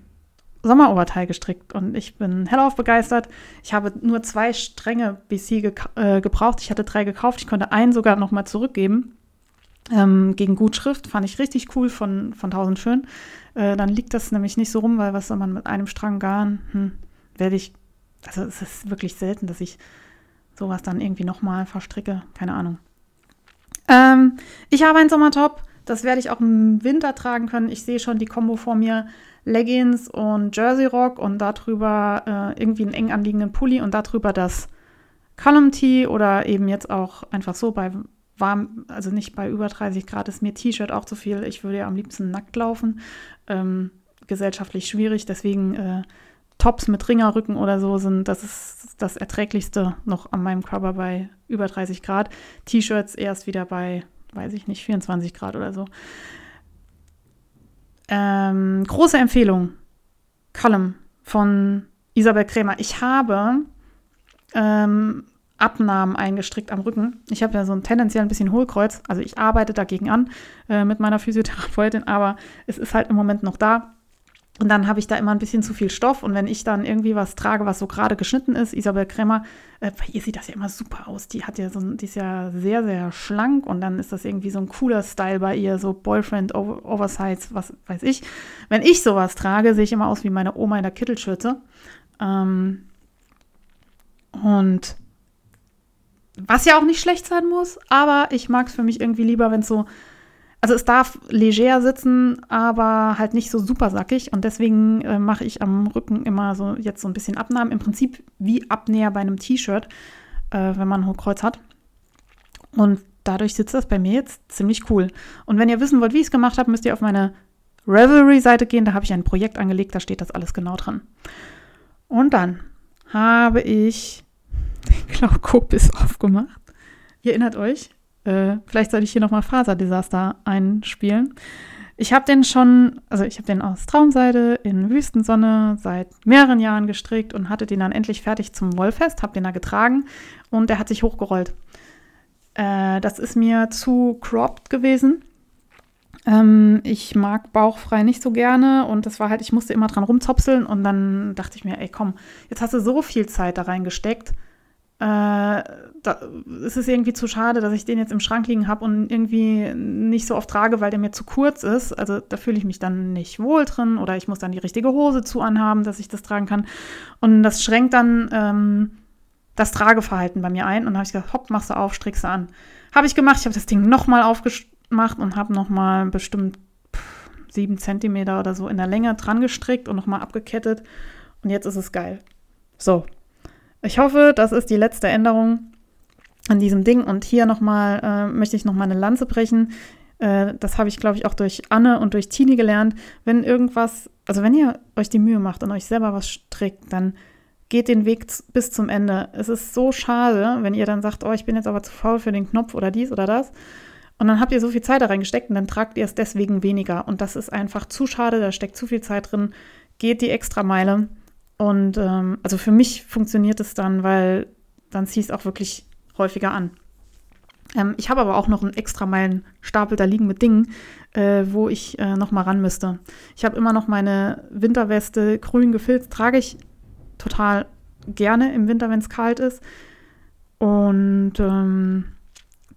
Sommeroberteil gestrickt. Und ich bin hellauf begeistert. Ich habe nur zwei Stränge BC ge äh, gebraucht. Ich hatte drei gekauft. Ich konnte einen sogar noch mal zurückgeben ähm, gegen Gutschrift. Fand ich richtig cool von, von Tausend Schön. Äh, dann liegt das nämlich nicht so rum, weil was soll man mit einem Strang Garn, hm, werde ich, also es ist wirklich selten, dass ich sowas dann irgendwie nochmal verstricke. Keine Ahnung. Ähm, ich habe einen Sommertop. Das werde ich auch im Winter tragen können. Ich sehe schon die Kombo vor mir. Leggings und Jersey Rock und darüber äh, irgendwie einen eng anliegenden Pulli und darüber das Column Tee oder eben jetzt auch einfach so bei warm, also nicht bei über 30 Grad ist mir T-Shirt auch zu viel. Ich würde ja am liebsten nackt laufen. Ähm, gesellschaftlich schwierig, deswegen äh, Tops mit Ringerrücken oder so sind, das ist das erträglichste noch an meinem Körper bei über 30 Grad. T-Shirts erst wieder bei, weiß ich nicht, 24 Grad oder so. Ähm, große Empfehlung. Column von Isabel Krämer. Ich habe ähm, Abnahmen eingestrickt am Rücken. Ich habe ja so ein tendenziell ein bisschen Hohlkreuz. Also ich arbeite dagegen an äh, mit meiner Physiotherapeutin, aber es ist halt im Moment noch da. Und dann habe ich da immer ein bisschen zu viel Stoff. Und wenn ich dann irgendwie was trage, was so gerade geschnitten ist, Isabel Krämer, äh, bei ihr sieht das ja immer super aus. Die hat ja so, die ist ja sehr, sehr schlank und dann ist das irgendwie so ein cooler Style bei ihr, so Boyfriend over, Oversize, was weiß ich. Wenn ich sowas trage, sehe ich immer aus wie meine Oma in der Kittelschürze. Ähm, und was ja auch nicht schlecht sein muss, aber ich mag es für mich irgendwie lieber, wenn es so, also es darf leger sitzen, aber halt nicht so super sackig. Und deswegen äh, mache ich am Rücken immer so jetzt so ein bisschen Abnahmen. Im Prinzip wie Abnäher bei einem T-Shirt, äh, wenn man ein Hochkreuz hat. Und dadurch sitzt das bei mir jetzt ziemlich cool. Und wenn ihr wissen wollt, wie ich es gemacht habe, müsst ihr auf meine Revelry-Seite gehen, da habe ich ein Projekt angelegt, da steht das alles genau drin. Und dann habe ich den Glaukopis aufgemacht. Ihr erinnert euch? Äh, vielleicht sollte ich hier nochmal Faserdesaster einspielen. Ich habe den schon, also ich habe den aus Traumseide in Wüstensonne seit mehreren Jahren gestrickt und hatte den dann endlich fertig zum Wollfest, habe den da getragen und der hat sich hochgerollt. Äh, das ist mir zu cropped gewesen. Ähm, ich mag bauchfrei nicht so gerne und das war halt, ich musste immer dran rumzopseln und dann dachte ich mir, ey komm, jetzt hast du so viel Zeit da reingesteckt. Äh, da, es ist irgendwie zu schade, dass ich den jetzt im Schrank liegen habe und irgendwie nicht so oft trage, weil der mir zu kurz ist. Also da fühle ich mich dann nicht wohl drin oder ich muss dann die richtige Hose zu anhaben, dass ich das tragen kann. Und das schränkt dann ähm, das Trageverhalten bei mir ein. Und dann habe ich gesagt, hopp, machst du auf, strickst du an. Habe ich gemacht, ich habe das Ding nochmal aufgemacht und habe nochmal bestimmt pff, sieben Zentimeter oder so in der Länge dran gestrickt und nochmal abgekettet. Und jetzt ist es geil. So. Ich hoffe, das ist die letzte Änderung an diesem Ding. Und hier nochmal äh, möchte ich nochmal eine Lanze brechen. Äh, das habe ich, glaube ich, auch durch Anne und durch Tini gelernt. Wenn irgendwas, also wenn ihr euch die Mühe macht und euch selber was strickt, dann geht den Weg bis zum Ende. Es ist so schade, wenn ihr dann sagt, oh, ich bin jetzt aber zu faul für den Knopf oder dies oder das. Und dann habt ihr so viel Zeit da reingesteckt und dann tragt ihr es deswegen weniger. Und das ist einfach zu schade, da steckt zu viel Zeit drin. Geht die extra Meile. Und ähm, also für mich funktioniert es dann, weil dann ziehe ich es auch wirklich häufiger an. Ähm, ich habe aber auch noch einen extra Meilenstapel da liegen mit Dingen, äh, wo ich äh, noch mal ran müsste. Ich habe immer noch meine Winterweste grün gefilzt, trage ich total gerne im Winter, wenn es kalt ist. Und ähm,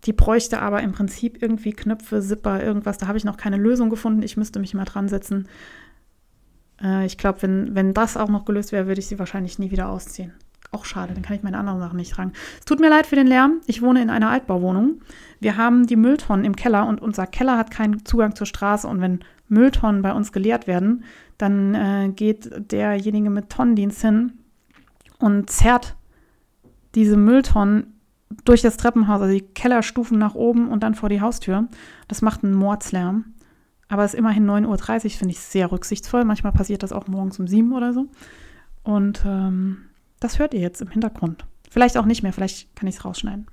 die bräuchte aber im Prinzip irgendwie Knöpfe, Zipper, irgendwas. Da habe ich noch keine Lösung gefunden. Ich müsste mich mal dran setzen. Äh, ich glaube, wenn, wenn das auch noch gelöst wäre, würde ich sie wahrscheinlich nie wieder ausziehen. Auch schade, dann kann ich meine anderen Sachen nicht tragen. Es tut mir leid für den Lärm. Ich wohne in einer Altbauwohnung. Wir haben die Mülltonnen im Keller und unser Keller hat keinen Zugang zur Straße. Und wenn Mülltonnen bei uns geleert werden, dann äh, geht derjenige mit Tonnendienst hin und zerrt diese Mülltonnen durch das Treppenhaus, also die Kellerstufen nach oben und dann vor die Haustür. Das macht einen Mordslärm. Aber es ist immerhin 9.30 Uhr, finde ich sehr rücksichtsvoll. Manchmal passiert das auch morgens um 7 oder so. Und ähm, das hört ihr jetzt im Hintergrund. Vielleicht auch nicht mehr, vielleicht kann ich es rausschneiden.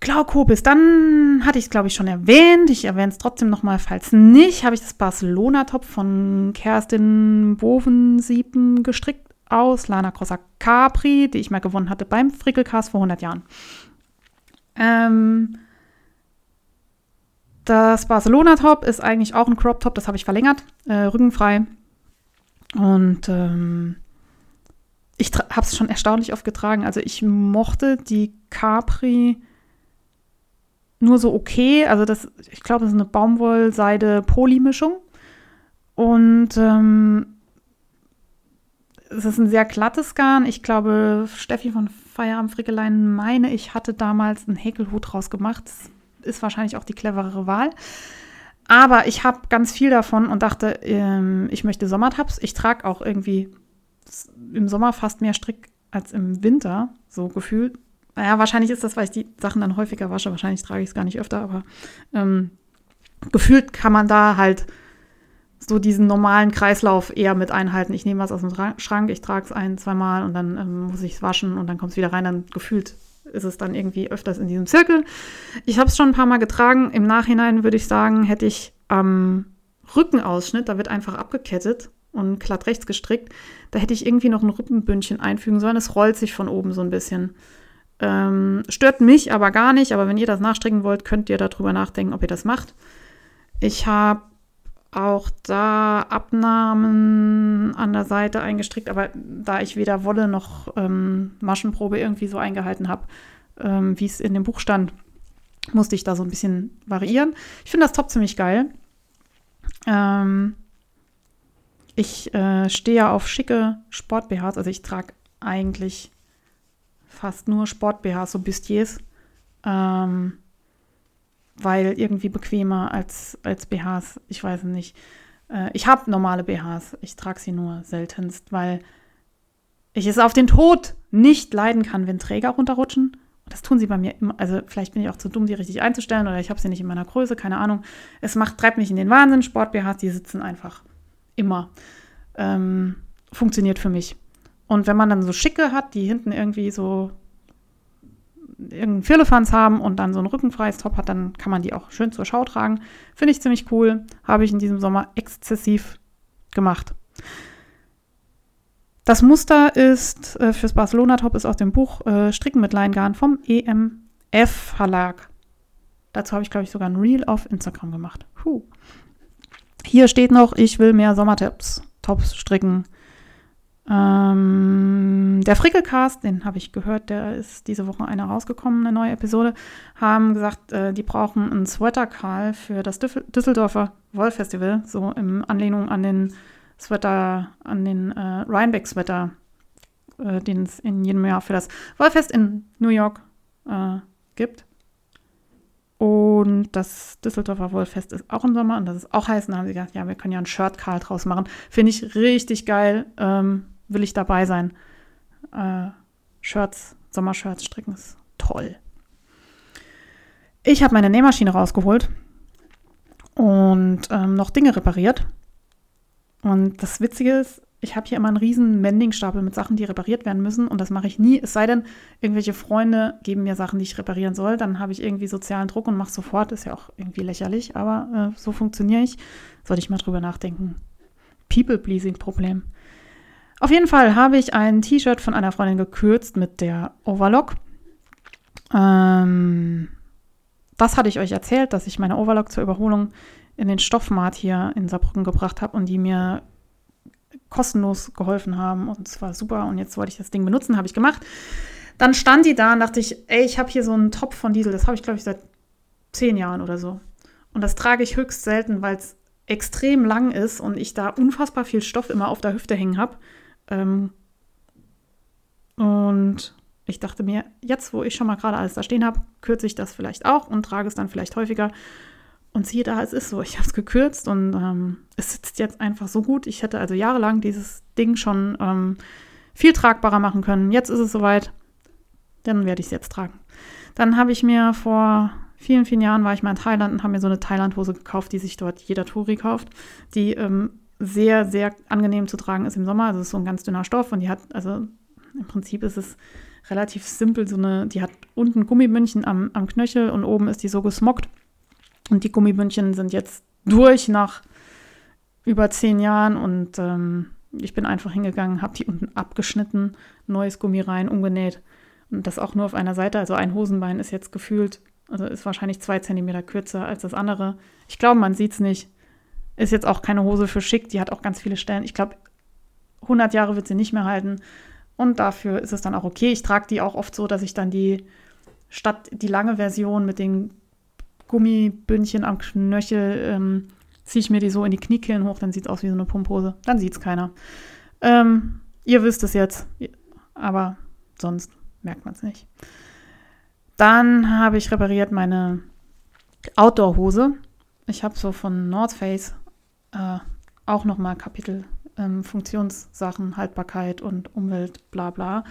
Glaukobis, dann hatte ich es, glaube ich, schon erwähnt. Ich erwähne es trotzdem nochmal, falls nicht, habe ich das Barcelona-Top von Kerstin Bovensiepen gestrickt aus Lana Crossa Capri, die ich mal gewonnen hatte beim Frickelcast vor 100 Jahren. Ähm, das Barcelona-Top ist eigentlich auch ein Crop-Top, das habe ich verlängert, äh, rückenfrei. Und ähm, ich habe es schon erstaunlich oft getragen. Also ich mochte die Capri nur so okay. Also das, ich glaube, das ist eine Baumwollseide-Poly-Mischung. Und ähm, es ist ein sehr glattes Garn. Ich glaube, Steffi von Feierabend Frickelein meine, ich hatte damals einen Häkelhut draus gemacht. Das ist wahrscheinlich auch die cleverere Wahl. Aber ich habe ganz viel davon und dachte, ähm, ich möchte Sommertabs. Ich trage auch irgendwie im Sommer fast mehr Strick als im Winter, so gefühlt. Naja, wahrscheinlich ist das, weil ich die Sachen dann häufiger wasche. Wahrscheinlich trage ich es gar nicht öfter, aber ähm, gefühlt kann man da halt so diesen normalen Kreislauf eher mit einhalten. Ich nehme was aus dem Schrank, ich trage es ein, zweimal und dann ähm, muss ich es waschen und dann kommt es wieder rein. Dann gefühlt ist es dann irgendwie öfters in diesem Zirkel. Ich habe es schon ein paar Mal getragen. Im Nachhinein würde ich sagen, hätte ich am Rückenausschnitt, da wird einfach abgekettet und glatt rechts gestrickt, da hätte ich irgendwie noch ein Rippenbündchen einfügen sollen. Es rollt sich von oben so ein bisschen. Ähm, stört mich aber gar nicht, aber wenn ihr das nachstricken wollt, könnt ihr darüber nachdenken, ob ihr das macht. Ich habe auch da Abnahmen an der Seite eingestrickt, aber da ich weder Wolle noch ähm, Maschenprobe irgendwie so eingehalten habe, ähm, wie es in dem Buch stand, musste ich da so ein bisschen variieren. Ich finde das Top ziemlich geil. Ähm, ich äh, stehe ja auf schicke Sport-BHs, also ich trage eigentlich fast nur Sport-BHs, so Bustiers. Ähm, weil irgendwie bequemer als, als BHs. Ich weiß nicht. Äh, ich habe normale BHs. Ich trage sie nur seltenst, weil ich es auf den Tod nicht leiden kann, wenn Träger runterrutschen Das tun sie bei mir immer. Also vielleicht bin ich auch zu dumm, die richtig einzustellen oder ich habe sie nicht in meiner Größe, keine Ahnung. Es macht, treibt mich in den Wahnsinn. Sport-BHs, die sitzen einfach immer. Ähm, funktioniert für mich. Und wenn man dann so schicke hat, die hinten irgendwie so irgendeinen Firlefanz haben und dann so ein rückenfreies Top hat, dann kann man die auch schön zur Schau tragen. Finde ich ziemlich cool. Habe ich in diesem Sommer exzessiv gemacht. Das Muster ist äh, fürs Barcelona-Top ist aus dem Buch äh, Stricken mit Leingarn vom EMF Verlag. Dazu habe ich, glaube ich, sogar ein Reel auf Instagram gemacht. Puh. Hier steht noch, ich will mehr Sommertops Tops stricken. Ähm, der Frickelcast, den habe ich gehört, der ist diese Woche eine rausgekommen, eine neue Episode, haben gesagt, äh, die brauchen einen Sweater-Karl für das Düsseldorfer Wollfestival, so in Anlehnung an den Sweater, an den äh, Rhinebeck-Sweater, äh, den es in jedem Jahr für das Wollfest in New York äh, gibt. Und das Düsseldorfer Wollfest ist auch im Sommer und das ist auch heiß. Und da haben sie gesagt, ja, wir können ja einen Shirt-Karl draus machen. Finde ich richtig geil. Ähm, will ich dabei sein. Äh, Shirts, Sommershirts stricken ist toll. Ich habe meine Nähmaschine rausgeholt und ähm, noch Dinge repariert. Und das Witzige ist, ich habe hier immer einen riesen Mendingstapel mit Sachen, die repariert werden müssen. Und das mache ich nie. Es sei denn, irgendwelche Freunde geben mir Sachen, die ich reparieren soll. Dann habe ich irgendwie sozialen Druck und mache sofort. Ist ja auch irgendwie lächerlich, aber äh, so funktioniere ich. Sollte ich mal drüber nachdenken. People-Pleasing-Problem. Auf jeden Fall habe ich ein T-Shirt von einer Freundin gekürzt mit der Overlock. Ähm, das hatte ich euch erzählt, dass ich meine Overlock zur Überholung in den Stoffmarkt hier in Saarbrücken gebracht habe und die mir kostenlos geholfen haben und es war super und jetzt wollte ich das Ding benutzen, habe ich gemacht. Dann stand die da und dachte ich, ey, ich habe hier so einen Top von Diesel, das habe ich glaube ich seit zehn Jahren oder so. Und das trage ich höchst selten, weil es extrem lang ist und ich da unfassbar viel Stoff immer auf der Hüfte hängen habe. Ähm, und ich dachte mir, jetzt, wo ich schon mal gerade alles da stehen habe, kürze ich das vielleicht auch und trage es dann vielleicht häufiger. Und siehe da, es ist so. Ich habe es gekürzt und ähm, es sitzt jetzt einfach so gut. Ich hätte also jahrelang dieses Ding schon ähm, viel tragbarer machen können. Jetzt ist es soweit. Dann werde ich es jetzt tragen. Dann habe ich mir vor vielen, vielen Jahren war ich mal in Thailand und habe mir so eine Thailand-Hose gekauft, die sich dort jeder Touri kauft, die ähm, sehr, sehr angenehm zu tragen ist im Sommer. Also es ist so ein ganz dünner Stoff und die hat, also im Prinzip ist es relativ simpel, so eine, die hat unten Gummibündchen am, am Knöchel und oben ist die so gesmockt. Und die Gummibündchen sind jetzt durch nach über zehn Jahren und ähm, ich bin einfach hingegangen, habe die unten abgeschnitten, neues Gummi rein, umgenäht und das auch nur auf einer Seite. Also ein Hosenbein ist jetzt gefühlt, also ist wahrscheinlich zwei Zentimeter kürzer als das andere. Ich glaube, man sieht es nicht. Ist jetzt auch keine Hose für schick, die hat auch ganz viele Stellen. Ich glaube, 100 Jahre wird sie nicht mehr halten. Und dafür ist es dann auch okay. Ich trage die auch oft so, dass ich dann die statt die lange Version mit den Gummibündchen am Knöchel ähm, ziehe ich mir die so in die Kniekehlen hoch, dann sieht es aus wie so eine Pumphose. Dann sieht es keiner. Ähm, ihr wisst es jetzt, aber sonst merkt man es nicht. Dann habe ich repariert meine Outdoor-Hose. Ich habe so von North Face äh, auch nochmal Kapitel ähm, Funktionssachen, Haltbarkeit und Umwelt, bla bla.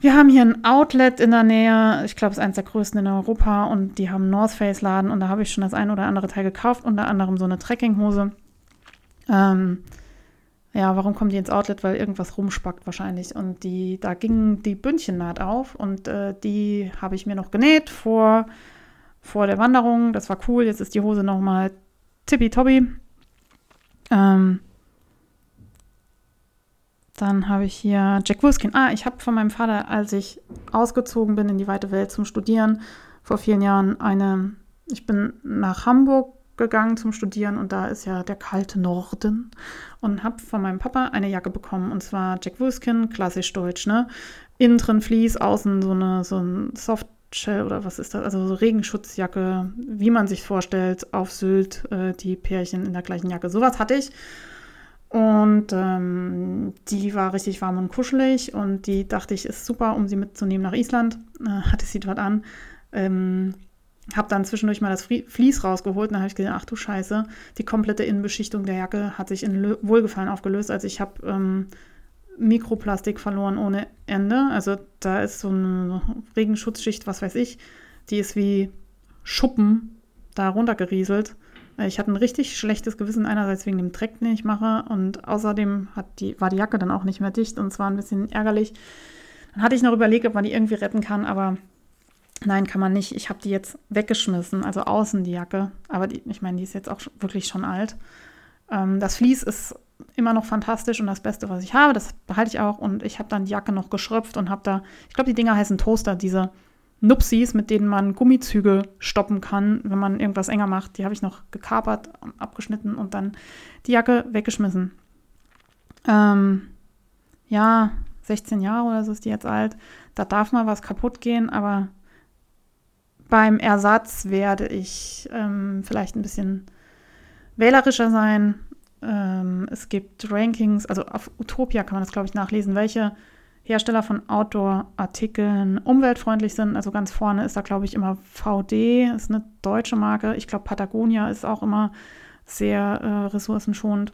Wir haben hier ein Outlet in der Nähe, ich glaube, es ist eines der größten in Europa und die haben einen North Face Laden und da habe ich schon das ein oder andere Teil gekauft, unter anderem so eine Trekkinghose. Ähm, ja, warum kommen die ins Outlet? Weil irgendwas rumspackt wahrscheinlich. Und die, da ging die Bündchennaht auf und äh, die habe ich mir noch genäht vor, vor der Wanderung. Das war cool. Jetzt ist die Hose nochmal tippitoppi. Ähm, dann habe ich hier Jack Wolfskin. Ah, ich habe von meinem Vater, als ich ausgezogen bin in die weite Welt zum Studieren, vor vielen Jahren eine, ich bin nach Hamburg gegangen zum Studieren und da ist ja der kalte Norden und habe von meinem Papa eine Jacke bekommen und zwar Jack Wolfskin, klassisch deutsch, ne? Innen drin Vlies, außen so eine so ein Softshell oder was ist das? Also so Regenschutzjacke, wie man sich vorstellt, auf Sylt äh, die Pärchen in der gleichen Jacke. Sowas hatte ich und ähm, die war richtig warm und kuschelig und die dachte ich, ist super, um sie mitzunehmen nach Island. Äh, hatte sie dort an. Ähm, habe dann zwischendurch mal das Vlies rausgeholt und dann habe ich gedacht, ach du Scheiße, die komplette Innenbeschichtung der Jacke hat sich in Wohlgefallen aufgelöst. Also ich habe ähm, Mikroplastik verloren ohne Ende. Also da ist so eine Regenschutzschicht, was weiß ich, die ist wie Schuppen da runtergerieselt. Äh, ich hatte ein richtig schlechtes Gewissen, einerseits wegen dem Dreck, den ich mache, und außerdem die, war die Jacke dann auch nicht mehr dicht und zwar ein bisschen ärgerlich. Dann hatte ich noch überlegt, ob man die irgendwie retten kann, aber nein, kann man nicht. Ich habe die jetzt weggeschmissen, also außen die Jacke. Aber die, ich meine, die ist jetzt auch wirklich schon alt. Ähm, das Vlies ist immer noch fantastisch und das Beste, was ich habe, das behalte ich auch. Und ich habe dann die Jacke noch geschröpft und habe da, ich glaube, die Dinger heißen Toaster, diese Nupsis, mit denen man Gummizüge stoppen kann, wenn man irgendwas enger macht. Die habe ich noch gekapert, abgeschnitten und dann die Jacke weggeschmissen. Ähm, ja, 16 Jahre oder so ist die jetzt alt. Da darf mal was kaputt gehen, aber beim Ersatz werde ich ähm, vielleicht ein bisschen wählerischer sein. Ähm, es gibt Rankings, also auf Utopia kann man das, glaube ich, nachlesen, welche Hersteller von Outdoor-Artikeln umweltfreundlich sind. Also ganz vorne ist da, glaube ich, immer VD, ist eine deutsche Marke. Ich glaube, Patagonia ist auch immer sehr äh, ressourcenschonend.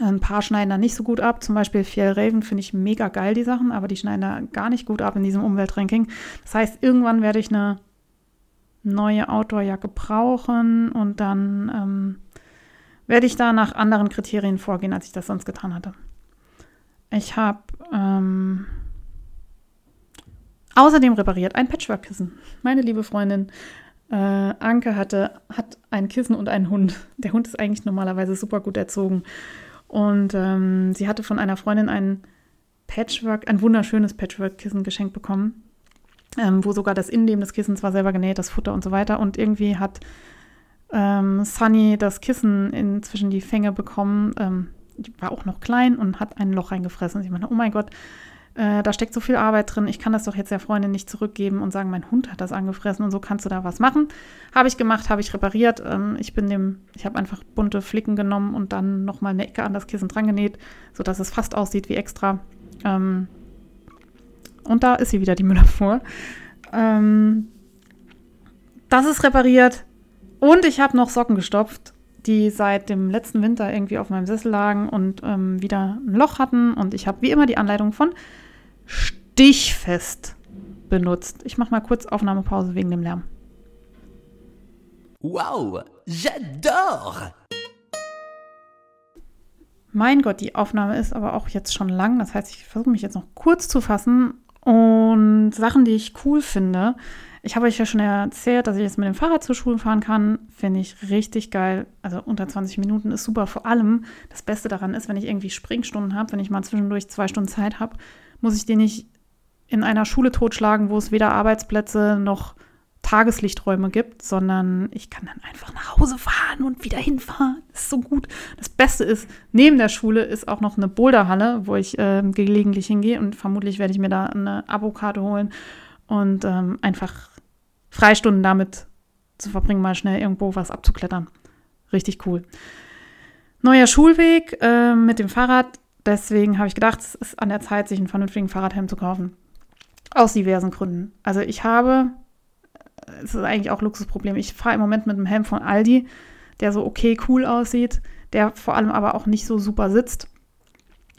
Ein paar schneiden da nicht so gut ab. Zum Beispiel Fjellraven finde ich mega geil, die Sachen, aber die schneiden da gar nicht gut ab in diesem Umweltranking. Das heißt, irgendwann werde ich eine neue Outdoor-Jacke brauchen und dann ähm, werde ich da nach anderen Kriterien vorgehen, als ich das sonst getan hatte. Ich habe ähm, außerdem repariert ein Patchwork-Kissen. Meine liebe Freundin äh, Anke hatte, hat ein Kissen und einen Hund. Der Hund ist eigentlich normalerweise super gut erzogen. Und ähm, sie hatte von einer Freundin ein Patchwork, ein wunderschönes Patchwork-Kissen geschenkt bekommen, ähm, wo sogar das Innenleben des Kissens war selber genäht, das Futter und so weiter. Und irgendwie hat ähm, Sunny das Kissen inzwischen die Fänge bekommen. Ähm, die war auch noch klein und hat ein Loch reingefressen. Und ich meine, oh mein Gott, äh, da steckt so viel Arbeit drin. Ich kann das doch jetzt der Freundin nicht zurückgeben und sagen, mein Hund hat das angefressen und so kannst du da was machen. Habe ich gemacht, habe ich repariert. Ähm, ich bin dem, ich habe einfach bunte Flicken genommen und dann nochmal eine Ecke an das Kissen dran genäht, sodass es fast aussieht wie extra. Ähm, und da ist sie wieder, die Müllabfuhr. Ähm, das ist repariert. Und ich habe noch Socken gestopft, die seit dem letzten Winter irgendwie auf meinem Sessel lagen und ähm, wieder ein Loch hatten. Und ich habe wie immer die Anleitung von stichfest benutzt. Ich mache mal kurz Aufnahmepause wegen dem Lärm. Wow, j'adore! Mein Gott, die Aufnahme ist aber auch jetzt schon lang. Das heißt, ich versuche mich jetzt noch kurz zu fassen und Sachen, die ich cool finde. Ich habe euch ja schon erzählt, dass ich jetzt mit dem Fahrrad zur Schule fahren kann. Finde ich richtig geil. Also unter 20 Minuten ist super. Vor allem das Beste daran ist, wenn ich irgendwie Springstunden habe, wenn ich mal zwischendurch zwei Stunden Zeit habe, muss ich die nicht in einer Schule totschlagen, wo es weder Arbeitsplätze noch Tageslichträume gibt, sondern ich kann dann einfach nach Hause fahren und wieder hinfahren. Das ist so gut. Das Beste ist, neben der Schule ist auch noch eine Boulderhalle, wo ich äh, gelegentlich hingehe und vermutlich werde ich mir da eine Abokarte holen und ähm, einfach Freistunden damit zu verbringen, mal schnell irgendwo was abzuklettern. Richtig cool. Neuer Schulweg äh, mit dem Fahrrad. Deswegen habe ich gedacht, es ist an der Zeit, sich einen vernünftigen Fahrradhelm zu kaufen. Aus diversen Gründen. Also ich habe, es ist eigentlich auch ein Luxusproblem, ich fahre im Moment mit einem Helm von Aldi, der so okay cool aussieht, der vor allem aber auch nicht so super sitzt.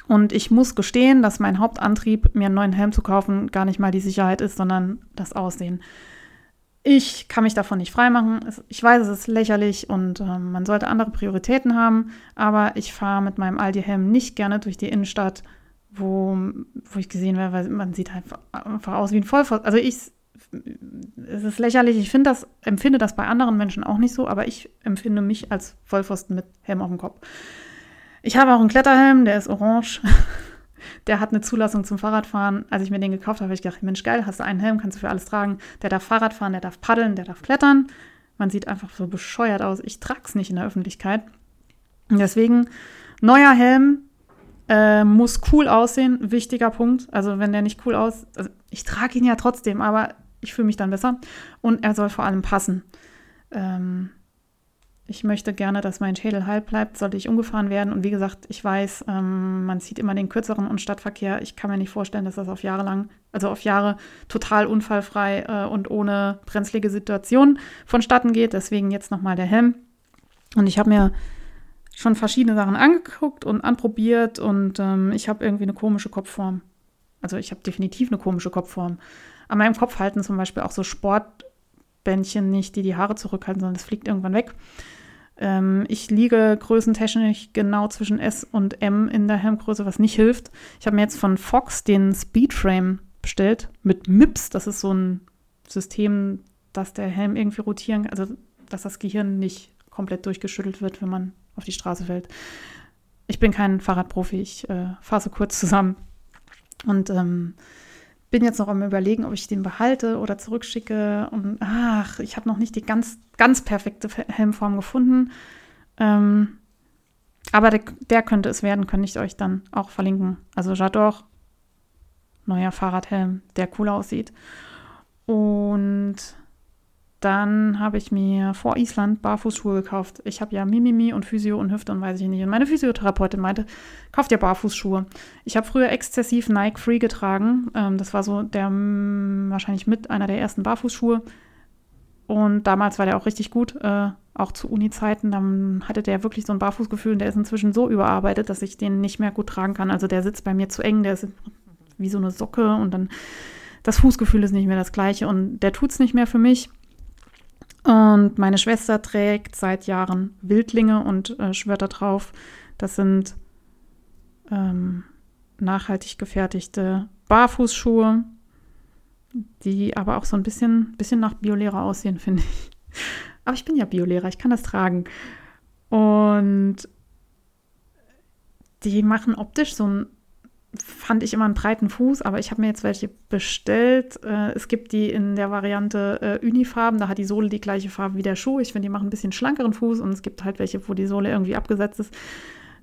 Und ich muss gestehen, dass mein Hauptantrieb, mir einen neuen Helm zu kaufen, gar nicht mal die Sicherheit ist, sondern das Aussehen. Ich kann mich davon nicht freimachen. Ich weiß, es ist lächerlich und äh, man sollte andere Prioritäten haben, aber ich fahre mit meinem Aldi-Helm nicht gerne durch die Innenstadt, wo, wo ich gesehen werde, weil man sieht halt einfach aus wie ein Vollpfosten. Also ich, es ist lächerlich. Ich finde das, empfinde das bei anderen Menschen auch nicht so, aber ich empfinde mich als Vollpfosten mit Helm auf dem Kopf. Ich habe auch einen Kletterhelm, der ist orange. Der hat eine Zulassung zum Fahrradfahren. Als ich mir den gekauft habe, habe ich gedacht, Mensch, geil, hast du einen Helm, kannst du für alles tragen. Der darf Fahrrad fahren, der darf paddeln, der darf klettern. Man sieht einfach so bescheuert aus. Ich trage es nicht in der Öffentlichkeit. Deswegen, neuer Helm äh, muss cool aussehen. Wichtiger Punkt. Also wenn der nicht cool aus, also ich trage ihn ja trotzdem, aber ich fühle mich dann besser. Und er soll vor allem passen. Ähm, ich möchte gerne, dass mein Schädel heil bleibt, sollte ich umgefahren werden. Und wie gesagt, ich weiß, ähm, man zieht immer den kürzeren und Stadtverkehr. Ich kann mir nicht vorstellen, dass das auf Jahre lang, also auf Jahre total unfallfrei äh, und ohne brenzlige Situationen vonstatten geht. Deswegen jetzt nochmal der Helm. Und ich habe mir schon verschiedene Sachen angeguckt und anprobiert und ähm, ich habe irgendwie eine komische Kopfform. Also ich habe definitiv eine komische Kopfform. An meinem Kopf halten zum Beispiel auch so Sportbändchen nicht, die die Haare zurückhalten, sondern es fliegt irgendwann weg. Ähm, ich liege größentechnisch genau zwischen S und M in der Helmgröße, was nicht hilft. Ich habe mir jetzt von Fox den Speedframe bestellt mit MIPS. Das ist so ein System, dass der Helm irgendwie rotieren kann, also dass das Gehirn nicht komplett durchgeschüttelt wird, wenn man auf die Straße fällt. Ich bin kein Fahrradprofi, ich äh, fasse kurz zusammen. Und ähm, bin jetzt noch am überlegen, ob ich den behalte oder zurückschicke. Und ach, ich habe noch nicht die ganz, ganz perfekte Helmform gefunden. Ähm, aber der, der, könnte es werden, könnte ich euch dann auch verlinken. Also J'adore, neuer Fahrradhelm, der cool aussieht. Und dann habe ich mir vor Island Barfußschuhe gekauft. Ich habe ja Mimimi und Physio und Hüfte und weiß ich nicht. Und meine Physiotherapeutin meinte, kauft dir Barfußschuhe. Ich habe früher exzessiv Nike Free getragen. Ähm, das war so der wahrscheinlich mit einer der ersten Barfußschuhe. Und damals war der auch richtig gut, äh, auch zu Uni-Zeiten. Dann hatte der wirklich so ein Barfußgefühl und der ist inzwischen so überarbeitet, dass ich den nicht mehr gut tragen kann. Also der sitzt bei mir zu eng, der ist wie so eine Socke und dann das Fußgefühl ist nicht mehr das gleiche und der tut es nicht mehr für mich. Und meine Schwester trägt seit Jahren Wildlinge und äh, schwört da drauf. Das sind ähm, nachhaltig gefertigte Barfußschuhe, die aber auch so ein bisschen, bisschen nach Biolehrer aussehen, finde ich. Aber ich bin ja Biolehrer, ich kann das tragen. Und die machen optisch so ein fand ich immer einen breiten Fuß, aber ich habe mir jetzt welche bestellt. Äh, es gibt die in der Variante äh, Unifarben, da hat die Sohle die gleiche Farbe wie der Schuh. Ich finde, die machen ein bisschen schlankeren Fuß und es gibt halt welche, wo die Sohle irgendwie abgesetzt ist.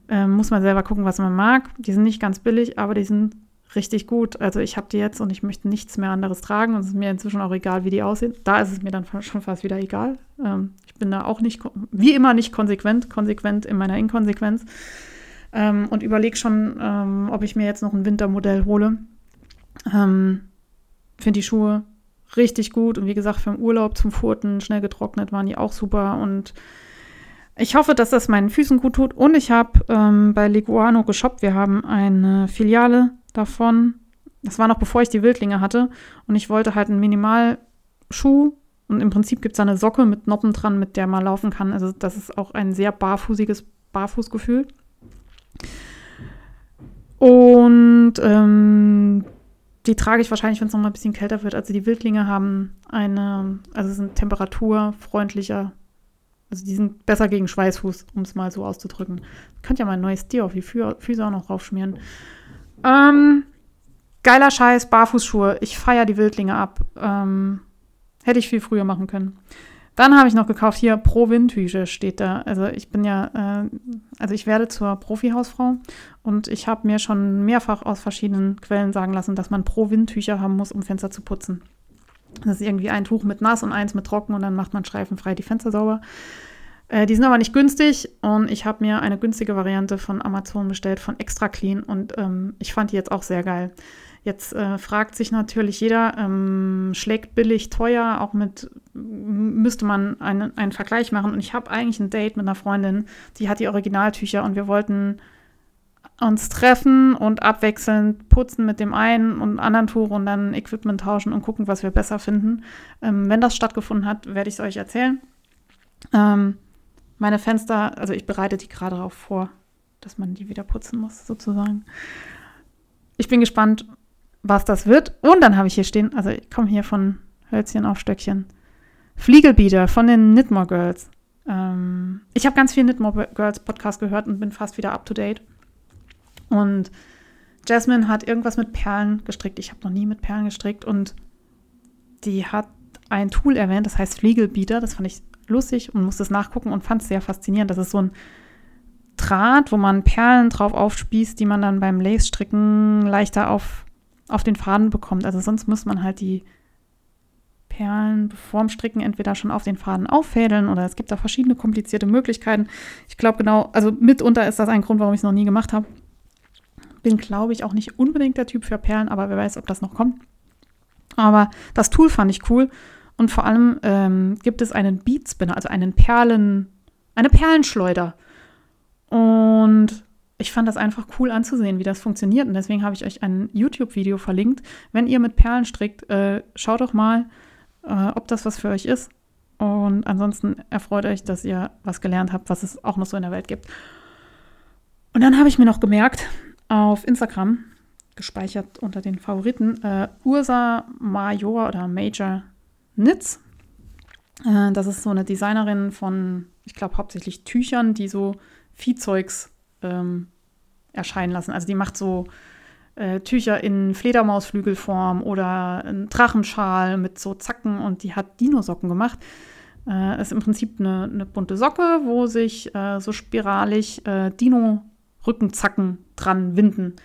Ähm, muss man selber gucken, was man mag. Die sind nicht ganz billig, aber die sind richtig gut. Also ich habe die jetzt und ich möchte nichts mehr anderes tragen und es ist mir inzwischen auch egal, wie die aussehen. Da ist es mir dann schon fast wieder egal. Ähm, ich bin da auch nicht, wie immer nicht konsequent, konsequent in meiner Inkonsequenz ähm, und überlege schon, ähm, ob ich mir jetzt noch ein Wintermodell hole. Ähm, Finde die Schuhe richtig gut und wie gesagt, für den Urlaub zum Furten, schnell getrocknet, waren die auch super und ich hoffe, dass das meinen Füßen gut tut. Und ich habe ähm, bei Leguano geshoppt. Wir haben eine Filiale davon. Das war noch bevor ich die Wildlinge hatte. Und ich wollte halt einen Minimalschuh. Und im Prinzip gibt es eine Socke mit Noppen dran, mit der man laufen kann. Also das ist auch ein sehr barfußiges Barfußgefühl. Und ähm, die trage ich wahrscheinlich, wenn es noch mal ein bisschen kälter wird. Also die Wildlinge haben eine, also sind temperaturfreundlicher, also die sind besser gegen Schweißfuß, um es mal so auszudrücken. Könnt ja mal ein neues Tier auf die Fü Füße auch noch raufschmieren. Ähm, geiler Scheiß, Barfußschuhe. Ich feiere die Wildlinge ab. Ähm, hätte ich viel früher machen können. Dann habe ich noch gekauft, hier Pro Windhüte steht da. Also ich bin ja, äh, also ich werde zur Profi-Hausfrau und ich habe mir schon mehrfach aus verschiedenen Quellen sagen lassen, dass man Pro Windtücher haben muss, um Fenster zu putzen. Das ist irgendwie ein Tuch mit nass und eins mit trocken und dann macht man streifenfrei die Fenster sauber. Äh, die sind aber nicht günstig und ich habe mir eine günstige Variante von Amazon bestellt, von Extra Clean und ähm, ich fand die jetzt auch sehr geil. Jetzt äh, fragt sich natürlich jeder, ähm, schlägt billig teuer, auch mit, müsste man einen, einen Vergleich machen. Und ich habe eigentlich ein Date mit einer Freundin, die hat die Originaltücher und wir wollten uns treffen und abwechselnd putzen mit dem einen und anderen Tuch und dann Equipment tauschen und gucken, was wir besser finden. Ähm, wenn das stattgefunden hat, werde ich es euch erzählen. Ähm, meine Fenster, also ich bereite die gerade darauf vor, dass man die wieder putzen muss, sozusagen. Ich bin gespannt, was das wird. Und dann habe ich hier stehen, also ich komme hier von Hölzchen auf Stöckchen. Fliegelbieder von den Knitmore Girls. Ähm, ich habe ganz viel Knitmore Girls Podcast gehört und bin fast wieder up to date. Und Jasmine hat irgendwas mit Perlen gestrickt. Ich habe noch nie mit Perlen gestrickt und die hat ein Tool erwähnt, das heißt Fliegelbieder. Das fand ich lustig und musste es nachgucken und fand es sehr faszinierend. Das ist so ein Draht, wo man Perlen drauf aufspießt, die man dann beim Lace-Stricken leichter auf auf den Faden bekommt. Also sonst muss man halt die Perlen vorm Stricken entweder schon auf den Faden auffädeln oder es gibt da verschiedene komplizierte Möglichkeiten. Ich glaube genau, also mitunter ist das ein Grund, warum ich es noch nie gemacht habe. Bin, glaube ich, auch nicht unbedingt der Typ für Perlen, aber wer weiß, ob das noch kommt. Aber das Tool fand ich cool und vor allem ähm, gibt es einen Beat Spinner, also einen Perlen, eine Perlenschleuder. Und ich fand das einfach cool anzusehen, wie das funktioniert. Und deswegen habe ich euch ein YouTube-Video verlinkt. Wenn ihr mit Perlen strickt, äh, schaut doch mal, äh, ob das was für euch ist. Und ansonsten erfreut euch, dass ihr was gelernt habt, was es auch noch so in der Welt gibt. Und dann habe ich mir noch gemerkt, auf Instagram, gespeichert unter den Favoriten, äh, Ursa Major oder Major Nitz. Äh, das ist so eine Designerin von, ich glaube, hauptsächlich Tüchern, die so Viehzeugs ähm, erscheinen lassen. Also die macht so äh, Tücher in Fledermausflügelform oder einen Drachenschal mit so Zacken und die hat Dinosocken gemacht. Äh, ist im Prinzip eine, eine bunte Socke, wo sich äh, so spiralig äh, Dino-Rückenzacken dran winden.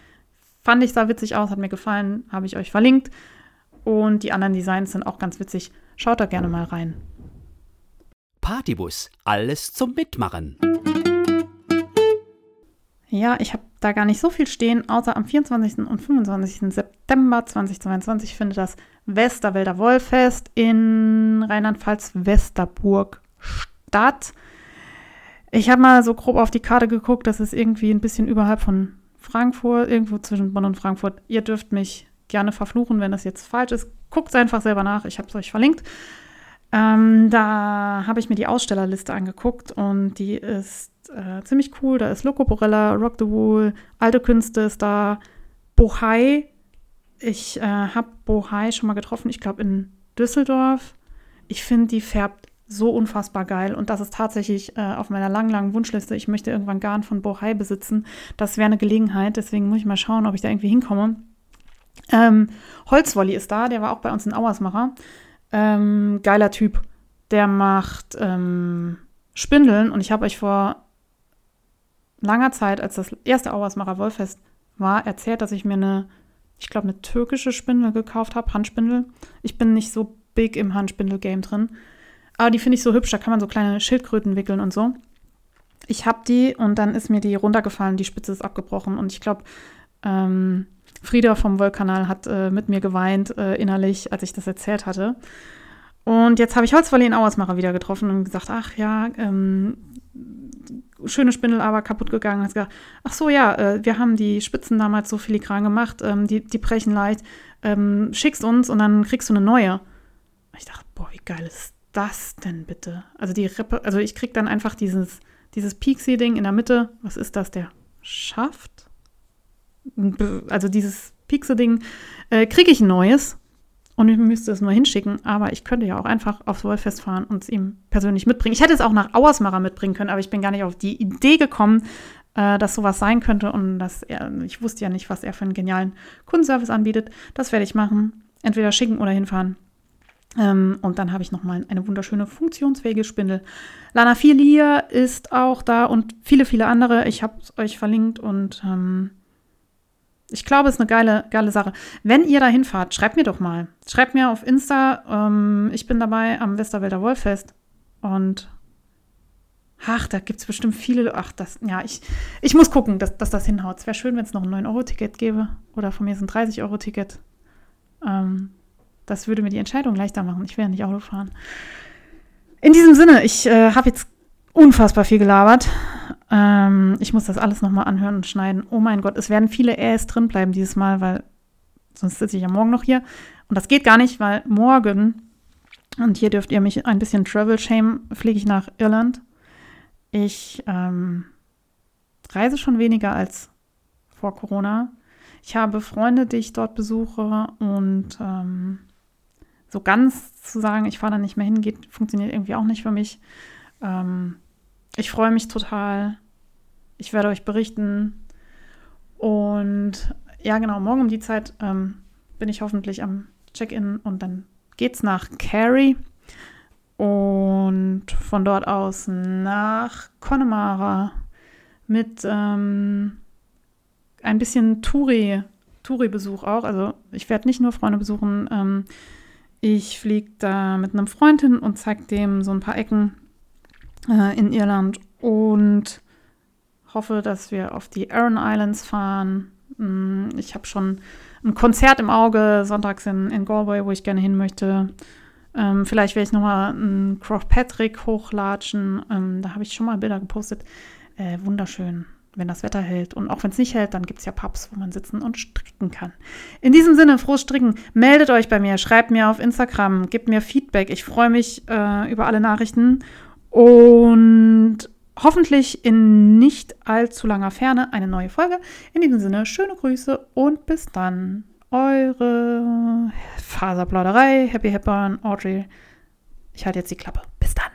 Fand ich sah witzig aus, hat mir gefallen, habe ich euch verlinkt. Und die anderen Designs sind auch ganz witzig. Schaut da gerne mal rein. Partybus, alles zum Mitmachen. Ja, ich habe da gar nicht so viel stehen, außer am 24. und 25. September 2022 findet das Westerwälder Wollfest in Rheinland-Pfalz Westerburg statt. Ich habe mal so grob auf die Karte geguckt, das ist irgendwie ein bisschen überhalb von Frankfurt, irgendwo zwischen Bonn und Frankfurt. Ihr dürft mich gerne verfluchen, wenn das jetzt falsch ist. Guckt einfach selber nach, ich habe es euch verlinkt. Ähm, da habe ich mir die Ausstellerliste angeguckt und die ist äh, ziemlich cool. Da ist Loco Borella, Rock the Wool, Alte Künste ist da, Bohai. Ich äh, habe Bohai schon mal getroffen, ich glaube in Düsseldorf. Ich finde, die färbt so unfassbar geil und das ist tatsächlich äh, auf meiner langen, langen Wunschliste. Ich möchte irgendwann Garn von Bohai besitzen. Das wäre eine Gelegenheit, deswegen muss ich mal schauen, ob ich da irgendwie hinkomme. Ähm, Holzwolli ist da, der war auch bei uns in Auersmacher. Ähm, geiler Typ. Der macht ähm, Spindeln und ich habe euch vor langer Zeit, als das erste Auersmacher Wollfest war, erzählt, dass ich mir eine, ich glaube, eine türkische Spindel gekauft habe, Handspindel. Ich bin nicht so big im Handspindel-Game drin. Aber die finde ich so hübsch, da kann man so kleine Schildkröten wickeln und so. Ich habe die und dann ist mir die runtergefallen, die Spitze ist abgebrochen. Und ich glaube, ähm, Frieda vom Wollkanal hat äh, mit mir geweint äh, innerlich, als ich das erzählt hatte. Und jetzt habe ich Holzwolle in Auersmacher wieder getroffen und gesagt, ach ja, ähm, schöne Spindel, aber kaputt gegangen. Hat gesagt, ach so, ja, äh, wir haben die Spitzen damals so filigran gemacht, ähm, die, die brechen leicht. Ähm, schickst uns und dann kriegst du eine neue. Ich dachte, boah, wie geil ist das denn bitte? Also die Rippe, also ich krieg dann einfach dieses, dieses Pixie-Ding in der Mitte. Was ist das? Der Schaft? Also dieses Pixie-Ding, äh, kriege ich ein neues und ich müsste es nur hinschicken, aber ich könnte ja auch einfach aufs Wollfest fahren und es ihm persönlich mitbringen. Ich hätte es auch nach Auersmacher mitbringen können, aber ich bin gar nicht auf die Idee gekommen, äh, dass sowas sein könnte und dass er, ich wusste ja nicht, was er für einen genialen Kundenservice anbietet. Das werde ich machen. Entweder schicken oder hinfahren. Ähm, und dann habe ich nochmal eine wunderschöne funktionsfähige Spindel. Lana Filia ist auch da und viele, viele andere. Ich habe es euch verlinkt und ähm, ich glaube, es ist eine geile, geile Sache. Wenn ihr da hinfahrt, schreibt mir doch mal. Schreibt mir auf Insta, ähm, ich bin dabei am Westerwälder Wollfest. Und ach, da gibt es bestimmt viele. Ach, das, ja, ich, ich muss gucken, dass, dass das hinhaut. Es wäre schön, wenn es noch ein 9-Euro-Ticket gäbe. Oder von mir ist ein 30-Euro-Ticket. Ähm, das würde mir die Entscheidung leichter machen. Ich ja nicht Auto fahren. In diesem Sinne, ich äh, habe jetzt unfassbar viel gelabert. Ähm, ich muss das alles nochmal anhören und schneiden. Oh mein Gott, es werden viele Äs drin bleiben dieses Mal, weil sonst sitze ich ja morgen noch hier. Und das geht gar nicht, weil morgen, und hier dürft ihr mich ein bisschen Travel Shame, fliege ich nach Irland. Ich ähm, reise schon weniger als vor Corona. Ich habe Freunde, die ich dort besuche und ähm, so ganz zu sagen, ich fahre da nicht mehr hin, geht, funktioniert irgendwie auch nicht für mich. Ähm, ich freue mich total. Ich werde euch berichten. Und ja, genau, morgen um die Zeit ähm, bin ich hoffentlich am Check-in und dann geht's nach Cary und von dort aus nach Connemara mit ähm, ein bisschen Touri, Touri-Besuch auch. Also ich werde nicht nur Freunde besuchen. Ähm, ich fliege da mit einem Freund hin und zeige dem so ein paar Ecken äh, in Irland und hoffe, dass wir auf die Aran Islands fahren. Mm, ich habe schon ein Konzert im Auge, sonntags in, in Galway, wo ich gerne hin möchte. Ähm, vielleicht werde ich nochmal einen Croft Patrick hochlatschen. Ähm, da habe ich schon mal Bilder gepostet. Äh, wunderschön, wenn das Wetter hält. Und auch wenn es nicht hält, dann gibt es ja Pubs, wo man sitzen und stricken kann. In diesem Sinne, frohes Stricken. Meldet euch bei mir, schreibt mir auf Instagram, gebt mir Feedback. Ich freue mich äh, über alle Nachrichten. Und hoffentlich in nicht allzu langer Ferne eine neue Folge. In diesem Sinne, schöne Grüße und bis dann. Eure Faserplauderei, Happy Hepburn, Audrey. Ich halte jetzt die Klappe. Bis dann.